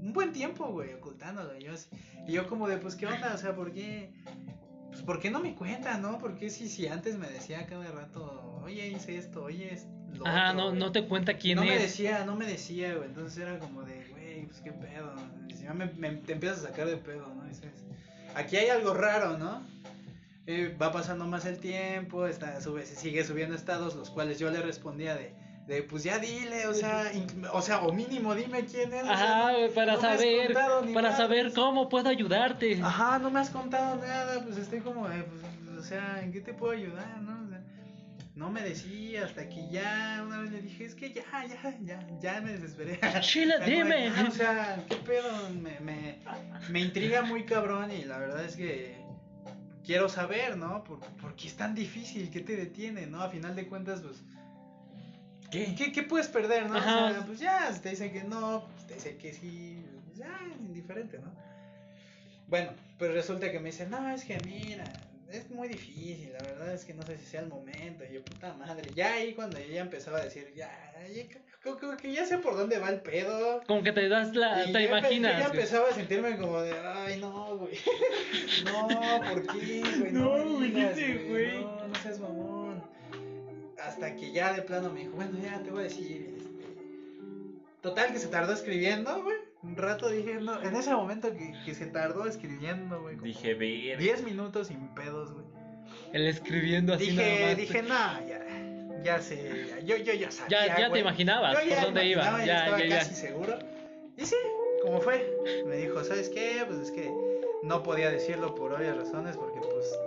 un buen tiempo, güey, ocultándolo. Y yo, así- y yo como de, pues, ¿qué onda? O sea, ¿por qué? Pues, ¿por qué no me cuenta, no? Porque si, si antes me decía cada rato, oye, hice esto, oye, es lo Ajá, otro, no, güey"? no te cuenta quién no me es. decía, no me decía, güey. Entonces era como de, güey, pues qué pedo. Ya me, me- te empiezas a sacar de pedo, ¿no? Dices, aquí hay algo raro, ¿no? Eh, va pasando más el tiempo, está, sube, sigue subiendo estados, los cuales yo le respondía de, de pues ya dile, o sea, o sea, o mínimo dime quién es. o sea, Ajá, güey, para no saber, para saber cómo puedo ayudarte. Ajá, no me has contado nada, pues estoy como de, pues, o sea, ¿en qué te puedo ayudar, no? No me decía hasta que ya una vez le dije, es que ya, ya, ya, ya me desesperé. Como de, dime. "Ah, o sea, qué pedo, me, me, me intriga muy cabrón y la verdad es que quiero saber, ¿no? ¿Por, por qué es tan difícil? ¿Qué te detiene, no? A final de cuentas, pues, ¿Qué? ¿qué, qué puedes perder, no? O Ajá. sea, pues ya, si te dicen que no, pues te dicen que sí, pues ya, indiferente, ¿no? Bueno, pues resulta que me dicen, no, es que mira, es muy difícil, la verdad es que no sé si sea el momento, y yo, puta madre, ya ahí cuando yo ya empezaba a decir, ya, ya como, como que ya sé por dónde va el pedo. Como que te das la. Y te imaginas. yo ya empezaba a sentirme como de, ay, no, güey. No, ¿por qué, güey? No, No, güey, güey. No, no seas mamón. Hasta que ya de plano me dijo, bueno, ya te voy a decir, este... Total, que se tardó escribiendo, güey. Un rato dije, no, en ese momento que, que se tardó escribiendo, güey. Dije, ver. 10 minutos sin pedos, güey. El escribiendo así nada Dije, más. dije, no, ya, ya sé, ya, yo, yo ya sabía, Ya, ya te imaginabas Yo ya por dónde iba. imaginaba, Ya, estaba ya, ya. casi seguro. Y sí, como fue. Me dijo, ¿sabes qué? Pues es que no podía decirlo por obvias razones, porque pues,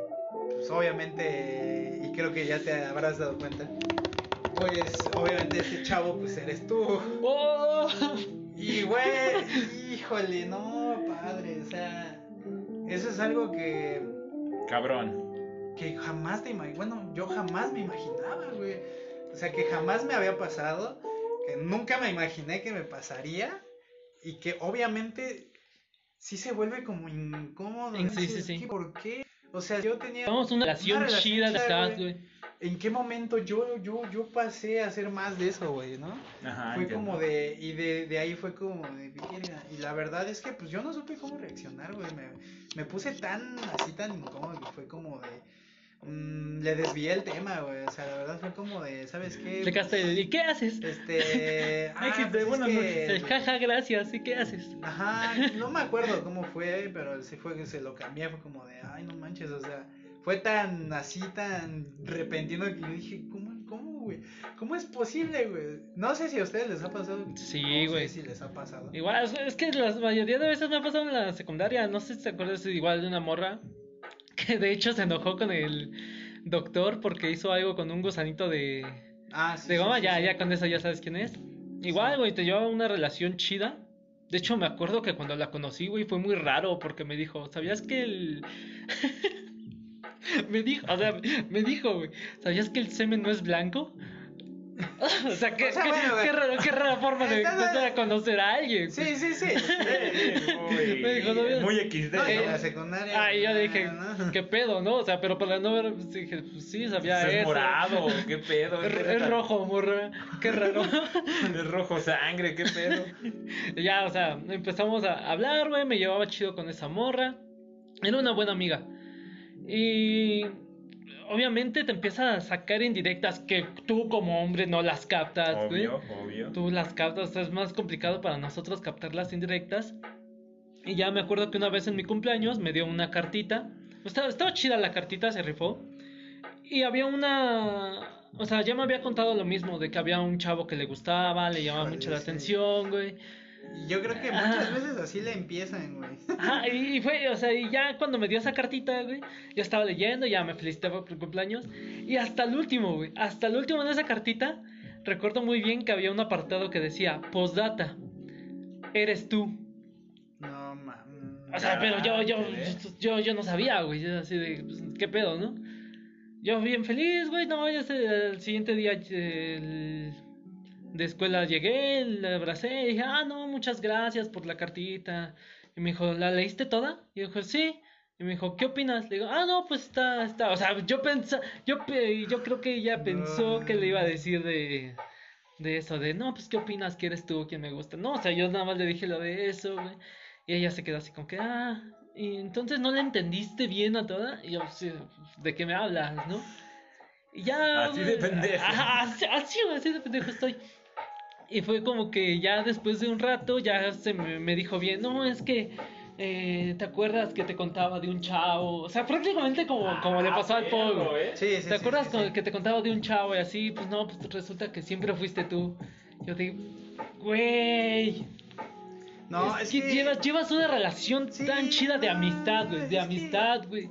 pues obviamente, y creo que ya te habrás dado cuenta, pues obviamente ese chavo pues eres tú. ¡Oh! Y güey, híjole, no, padre, o sea, eso es algo que Cabrón. que jamás te imag- bueno, yo jamás me imaginaba, güey. O sea, que jamás me había pasado, que nunca me imaginé que me pasaría y que obviamente sí se vuelve como incómodo. Sí, sí, sí. ¿Por qué? O sea, yo tenía Vamos una relación relación chida de chida, güey. ¿En qué momento yo yo yo pasé a hacer más de eso, güey, no? Ajá. fue entiendo. como de y de, de ahí fue como de y la verdad es que pues yo no supe cómo reaccionar, güey. Me, me puse tan así tan incómodo que fue como de mm, le desvié el tema, güey. O sea, la verdad fue como de, ¿sabes qué? Quedaste, ¿y qué haces? Este, ah, pues es buenas que- jaja, gracias. ¿Y qué haces? Ajá, no me acuerdo cómo fue, pero sí fue que se lo cambié, fue como de, ay, no manches, o sea, fue tan así, tan repentino que yo dije, ¿cómo, cómo, güey? ¿Cómo es posible, güey? No sé si a ustedes les ha pasado. Sí, no sé si les ha pasado. Igual, es- que la mayoría de veces me ha pasado en la secundaria. No sé si te acuerdas igual de una morra que de hecho se enojó con el doctor porque hizo algo con un gusanito de, Ah, sí. de sí, goma. sí, ya, sí. ya con eso ya sabes quién es. Igual, güey, te llevaba una relación chida. De hecho, me acuerdo que cuando la conocí, güey, fue muy raro porque me dijo, ¿sabías que el... me dijo, o sea, me dijo, güey, ¿sabías que el semen no es blanco? o sea, qué, O sea, qué- bueno, qué raro- qué rara forma de empezar a conocer a alguien. Sí, sí, sí. Uy, Me dijo, no, muy XD. No, Eh, la secundaria. Ah, y yo dije, ¿no? ¿qué pedo, no? O sea, pero para no ver, pues, dije, pues sí, sabía es eso. morado, qué pedo. Es, es rojo, morra. Qué raro. Es rojo sangre, qué pedo. Ya, o sea, empezamos a hablar, güey. Me llevaba chido con esa morra. Era una buena amiga. Y obviamente te empieza a sacar indirectas que tú como hombre no las captas. Obvio, obvio. Tú las captas, es más complicado para nosotros captar las indirectas. Y ya me acuerdo que una vez en mi cumpleaños me dio una cartita. Estaba, estaba chida la cartita, se rifó. Y había una... O sea, ya me había contado lo mismo, de que había un chavo que le gustaba, le llamaba mucho la atención, güey. Y Yo creo que Ah. muchas veces así le empiezan, güey. Ajá, y fue, o sea, y ya cuando me dio esa cartita, güey, yo estaba leyendo, ya me felicitaba por el cumpleaños. Y hasta el último, güey, hasta el último de esa cartita, recuerdo muy bien que había un apartado que decía, postdata, eres tú. No mames. O sea, pero yo, yo, Ah, yo, yo no sabía, güey, yo así de, pues, ¿qué pedo, no? Yo bien feliz, güey, no, ya sé, el siguiente día el- de escuela llegué, le abracé y dije, ah, no, muchas gracias por la cartita. Y me dijo, ¿la leíste toda? Y yo dije, sí. Y me dijo, ¿qué opinas? Le digo, ah, no, pues está, está, o sea, yo pensé, yo, yo creo que ella pensó que le iba a decir de, de eso, de, no, pues, ¿qué opinas? ¿Quién eres tú? ¿Quién me gusta? No, o sea, yo nada más le dije lo de eso, güey. Y ella se quedó así como que, ah, y entonces no la entendiste bien a toda. Y yo, sí, ¿de qué me hablas, no? Y ya. Así de pendejo. Ajá, así, así de pendejo estoy. Y fue como que ya después de un rato ya se me, me dijo bien, no, es que. eh, ¿Te acuerdas que te contaba de un chavo? O sea, prácticamente como, como le pasó al Paul. güey. Sí, sí, ¿Te sí, acuerdas sí, con- sí. que te contaba de un chavo y así? Pues no, pues resulta que siempre fuiste tú. Yo digo, güey. No, es, es que, que llevas, llevas una relación Sí, tan chida de amistad, güey. De amistad, güey.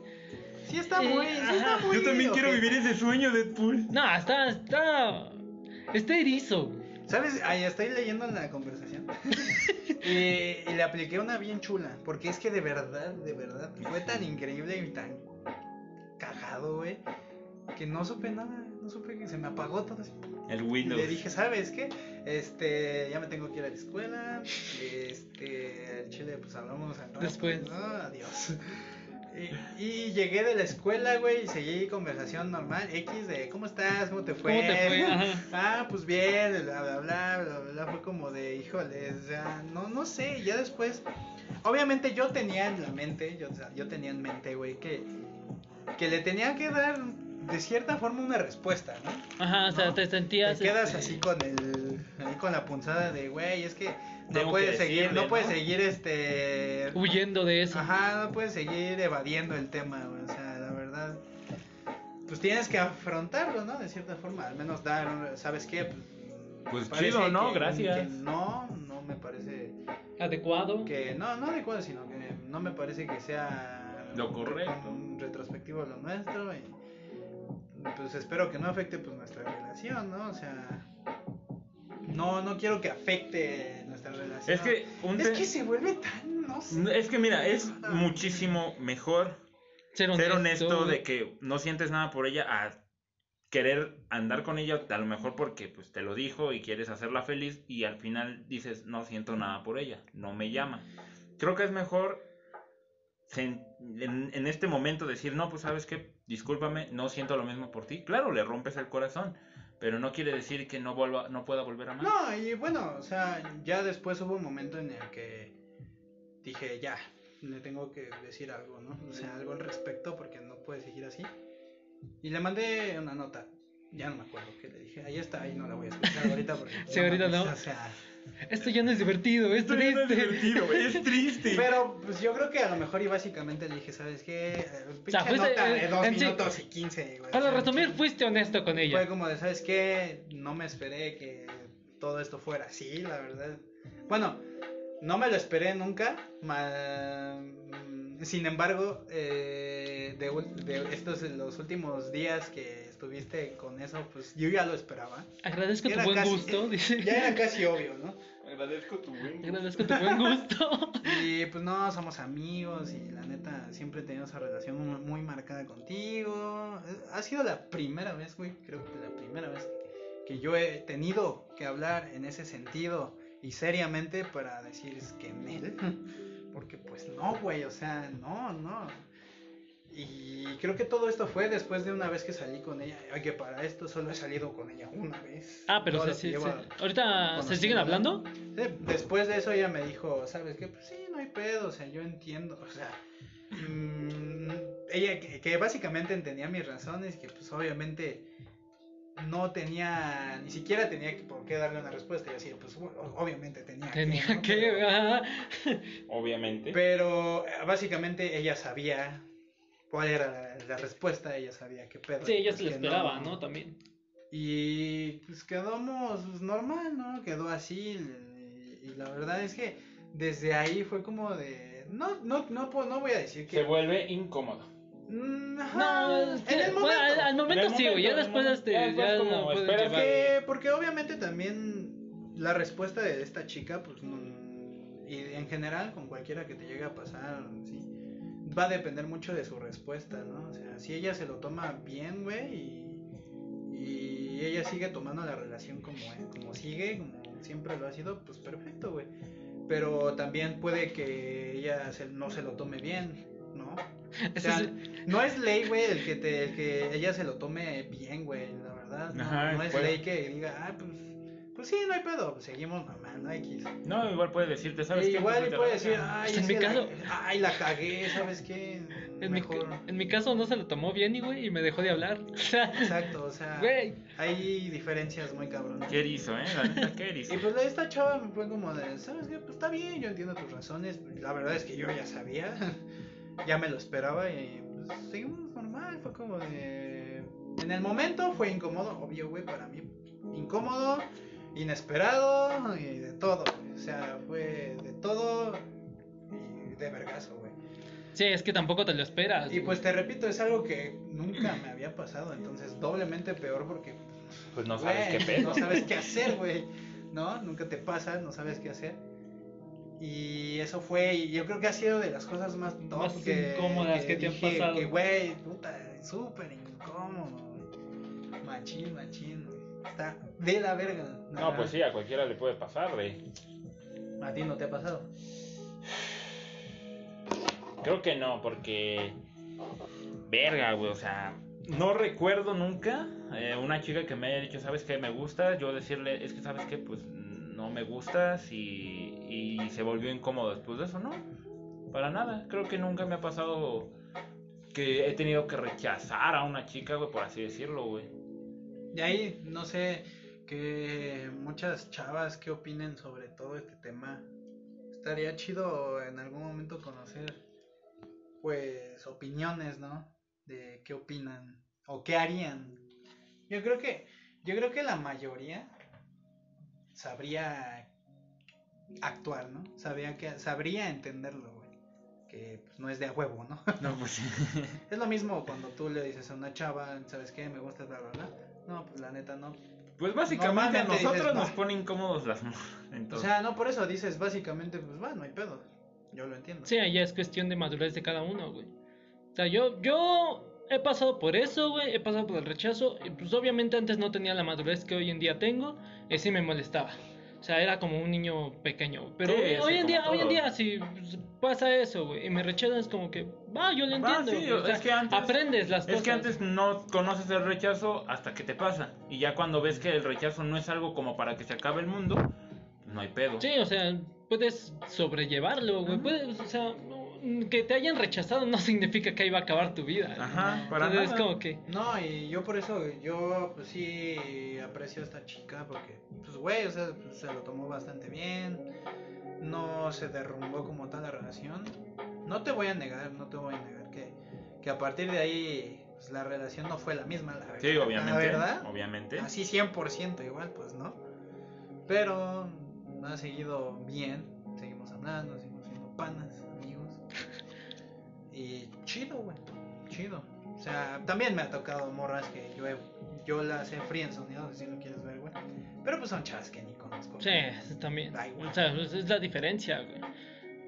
Sí está Eh, muy, sí está muy Yo también quiero vivir ese sueño, Deadpool. No, está, está, está erizo. ¿Sabes? Ahí estoy leyendo la conversación. y, y le apliqué una bien chula. Porque es que de verdad, de verdad, fue tan increíble y tan cagado, güey. Que no supe nada. No supe que se me apagó todo así. El Y Windows. le dije, ¿sabes qué? Este, ya me tengo que ir a la escuela. Este, al chile, pues hablamos al rato, Después. ¿no? Adiós. Y, y llegué de la escuela, güey, y seguí conversación normal, X de ¿cómo estás? ¿Cómo te fue? ¿Cómo te fue? Ajá. Ah, pues bien, bla, bla, bla, bla, bla, fue como de, híjole, o sea, no, no sé, ya después, obviamente yo tenía en la mente, yo, o sea, yo tenía en mente, güey, que, que le tenía que dar de cierta forma una respuesta, ¿no? Ajá, o sea, ¿No? te sentías. Te quedas este, así con el, ahí con la punzada de, güey, es que no puedes seguir, decirle, no puedes ¿no? seguir, este, Huyendo de eso. Ajá, no puedes seguir evadiendo el tema, güey. O sea, la verdad. Pues tienes que afrontarlo, ¿no? De cierta forma. Al menos dar, un- ¿sabes qué? Pues, Pues chido, ¿no? que- Gracias. que no, no me parece Adecuado. que. No, no adecuado, sino que no me parece que sea. Lo correcto. Un retrospectivo a lo nuestro. Y, pues espero que no afecte pues nuestra relación, ¿no? O sea. No, no quiero que afecte nuestra relación. Es que un Es que se vuelve tan. No sé. Es que mira, es muchísimo mejor Ser honesto. ser honesto de que no sientes nada por ella a querer andar con ella a lo mejor porque pues te lo dijo y quieres hacerla feliz y al final dices no siento nada por ella, no me llama. Creo que es mejor en, en este momento decir no pues sabes que discúlpame no siento lo mismo por ti. Claro le rompes el corazón, pero no quiere decir que no vuelva no pueda volver a amar. No, y bueno, o sea, ya después hubo un momento en el que dije, ya, le tengo que decir algo, ¿no? O sea, algo al respecto porque no puede seguir así. Y le mandé una nota. Ya no me acuerdo qué le dije. Ahí está, ahí no la voy a escuchar ahorita porque... Sí, ahorita no. O sea, Esto ya no es divertido, es Esto ya no es triste. divertido, es triste. pero pues yo creo que a lo mejor y básicamente le dije, ¿sabes qué? Eh, Pinche fuiste, nota de dos en sí- minutos y quince, güey. Para O sea, resumir, fuiste honesto con ella. Fue como de, ¿sabes qué? No me esperé que todo esto fuera así, la verdad. Bueno, no me lo esperé nunca. ma- mm, sin embargo, eh, de, ul- de estos los últimos días que estuviste con eso, pues yo ya lo esperaba. Agradezco tu buen casi- gusto, dice. Ya era casi obvio, ¿no? Agradezco tu buen Agradezco tu buen gusto. Y pues no, somos amigos y la neta siempre he tenido esa relación muy, muy marcada contigo. Ha sido la primera vez, güey, creo que la primera vez que yo he tenido que hablar en ese sentido y seriamente para decir es que en él. Porque pues no, güey, o sea, no, no. Y creo que todo esto fue después de una vez que salí con ella. Oye, para esto solo he salido con ella una vez. Ah, pero se, se- se- ahorita se siguen hablando. Sí, Después de eso ella me dijo, ¿sabes qué? Pues sí, no hay pedo, o sea, yo entiendo, o sea, mm, ella que, que básicamente entendía mis razones, que pues obviamente no tenía, ni siquiera tenía que, por qué darle una respuesta, y así, pues obviamente tenía, Tenía ¿no? que. Pero, ah, Obviamente. pero, eh, básicamente ella sabía cuál era la, la respuesta, ella sabía qué pedo. Sí, y ella pues se lo esperaba, ¿no? También. y pues quedamos pues, normal, ¿no? Quedó así. Y, y la verdad es que desde ahí fue como de. No, no, no, puedo- no voy a decir que. Se vuelve incómodo. Mm, ajá, No, en el bueno, momento. al, al momento el sí, güey, ya después este, Ya como no puedes esperas llevar. Porque, porque obviamente también la respuesta de esta chica, pues, no- y en general con cualquiera que te llegue a pasar, sí, va a depender mucho de su respuesta, ¿no? O sea, si ella se lo toma bien, güey, y, y ella sigue tomando la relación como, como sigue, como siempre lo ha sido, pues perfecto, güey. Pero también puede que ella se- no se lo tome bien, ¿no? O sea, es- no es ley, güey, el que te, el que ella se lo tome bien, güey, la verdad. No, Ajá, no es puede. ley que diga, ah, pues, pues sí, no hay pedo, seguimos mamando X. No, igual puede decirte, ¿sabes Y qué? igual Pues, puede decir, ay, Pues en es mi que la- caso- ay, la cagué, ¿sabes qué? en, mi, Mejor. en mi caso no se lo tomó bien, y güey, y me dejó de hablar. Exacto, o sea, güey. hay diferencias muy cabronas. Qué erizo, ¿eh? La neta, qué erizo. Y pues esta chava me fue como de, ¿sabes qué? Pues está bien, yo entiendo tus razones. La verdad es que yo ya sabía, ya me lo esperaba y seguimos normal. Fue como de. En el momento fue incómodo, obvio, güey, para mí. Incómodo, inesperado y de todo, güey. O sea, fue de todo y de vergazo, güey. Sí, es que tampoco te lo esperas. Y pues te repito, es algo que nunca me había pasado, entonces doblemente peor porque Pues no sabes güey, qué pedo. no sabes qué hacer, güey. ¿No? Nunca te pasa, no sabes qué hacer. Y eso fue, y yo creo que ha sido de las cosas más top Más que, incómodas que te han pasado. Que, güey, puta, súper incómodo, güey. Machín, machín, güey. Está de la verga. No, pues sí, a cualquiera le puede pasar, güey. A ti no te ha pasado. Creo que no, porque. Verga, güey, o sea. No recuerdo nunca eh, una chica que me haya dicho, ¿sabes qué? Me gusta. Yo decirle, es que, ¿sabes qué? Pues no me gustas y, y se volvió incómodo después de eso, ¿no? Para nada. Creo que nunca me ha pasado que he tenido que rechazar a una chica, güey, por así decirlo, güey. Y ahí, no sé, que muchas chavas que opinen sobre todo este tema. Estaría chido en algún momento conocer, pues, opiniones, ¿no? De qué opinan o qué harían. Yo creo que, yo creo que la mayoría sabría actuar, ¿no? Sabría que, sabría entenderlo, güey. Que pues, no es de a huevo, ¿no? No, pues Es lo mismo cuando tú le dices a una chava, ¿sabes qué? Me gusta, bla, bla, bla. No, pues la neta no. Pues básicamente a nosotros dices, nos "Va". ponen incómodos las morras. O sea, no por eso dices básicamente, pues va, no hay pedo. Yo lo entiendo. Sí, ya es cuestión de madurez de cada uno, güey. O sea, yo, yo he pasado por eso, güey. He pasado por el rechazo. Y pues obviamente antes no tenía la madurez que hoy en día tengo. Y sí me molestaba. O sea, era como un niño pequeño. Pero Sí, hoy, sí, hoy en día, hoy en día, si pasa eso, güey, y me rechazan, es como que, va, yo lo Va, entiendo. sí, güey, o sea, es que antes- aprendes las Es cosas. que antes no conoces el rechazo hasta que te pasa. Y ya cuando ves que el rechazo no es algo como para que se acabe el mundo, no hay pedo. Sí, o sea, puedes sobrellevarlo, güey. Puedes, o sea, no- que te hayan rechazado no significa que ahí va a acabar tu vida. Ajá, para Entonces, nada. es como que. No, y yo por eso, yo pues sí aprecio a esta chica porque, pues güey, o sea, pues, se lo tomó bastante bien. No se derrumbó como tal la relación. No te voy a negar, no te voy a negar que, que a partir de ahí pues, la relación no fue la misma, la verdad. Sí, obviamente. La verdad, Obviamente. así 100% igual, pues no. Pero ha seguido bien, seguimos hablando, seguimos siendo panas. Y chido, güey, chido. O sea, también me ha tocado morras que yo, he- yo las he friendzoneado, si lo quieres ver, güey. Pero pues son chavas que ni conozco. Sí, también. Da igual. O sea, es la diferencia, güey.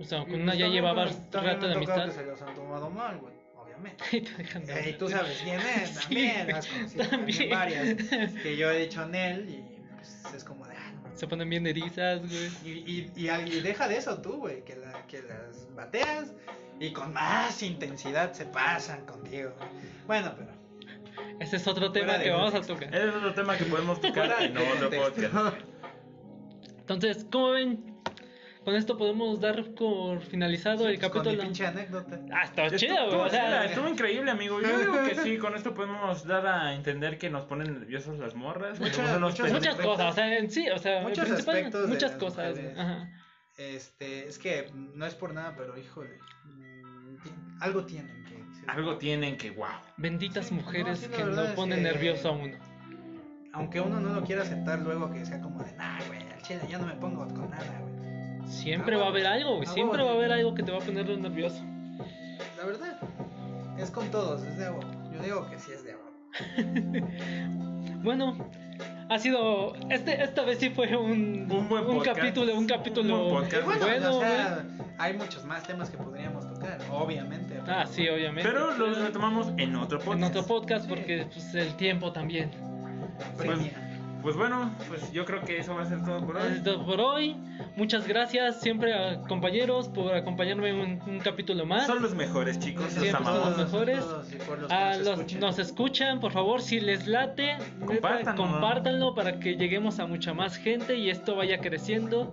O sea, con pues, una ya llevabas pues, rato de amistad. que se los han tomado mal, güey, obviamente. Y te dejan de Eh, tú sabes quién es, Sí, también, conocido también. también varias que yo he dicho en él y pues es como de, ah, no Se ponen bien erizas, güey. Y, y, y, y deja de eso tú, güey, que, la, que las bateas y con más intensidad se pasan contigo. Bueno, pero... Ese es otro tema que vamos a tocar. Ese es otro tema que podemos tocar en de otro podcast. Entonces, ¿cómo ven? Con esto podemos dar por finalizado el Con mi capítulo. pinche anécdota. Ah, está Estuvo, chido, güey. estuvo O sea, estuvo increíble, amigo. Yo digo que sí, con esto podemos dar a entender que nos ponen nerviosos las morras. Muchas- muchas- muchas cosas, o sea, en sí, o sea, Muchos aspectos muchas cosas. Ajá. Este, es que no es por nada, pero híjole, algo tienen que... Algo tienen que, wow. Benditas Sí, mujeres no, sí, la que no es ponen que- nervioso a uno. Aunque uno no lo quiera aceptar luego que sea como de, nah, güey, al chile ya no me pongo con nada, güey. Siempre Ah, va a haber algo, güey. Ah, Siempre va a haber algo que te va a poner nervioso. La verdad, es con todos, es de agua. Yo digo que sí es de agua. Bueno, ha sido. Este, esta vez sí fue un, Un buen podcast. capítulo, un capítulo Un buen bueno, bueno, o sea, hay muchos más temas que podríamos tocar, obviamente. Ah, sí, obviamente. Pero los retomamos en otro En podcast. otro podcast porque pues, el tiempo también. Premia. Pues bueno, pues yo creo que eso va a ser todo por hoy. Es todo por hoy. Muchas gracias siempre a compañeros por acompañarme en un, un capítulo más. Son los mejores, chicos. Los Siempre son los mejores. todos que A nos los escuchen. nos escuchan, por favor, si les late, Compártanlo. compártanlo para que lleguemos a mucha más gente y esto vaya creciendo.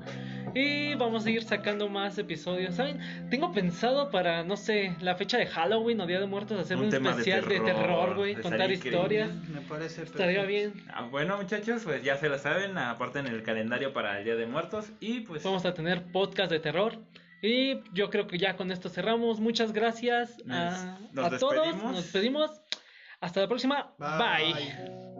Y vamos a ir sacando más episodios. ¿Saben? Tengo pensado para, no sé, la fecha de Halloween o Día de Muertos hacer Un un, especial de terror, güey. Contar historias. Me parece Estaría bien. Ah, bueno, muchachos, pues ya se lo saben. Aparten el calendario para el Día de Muertos. Y pues. Vamos a tener podcast de terror. Y yo creo que ya con esto cerramos. Muchas gracias a, Nos- nos a todos. Nos despedimos. Hasta la próxima. Bye. Bye.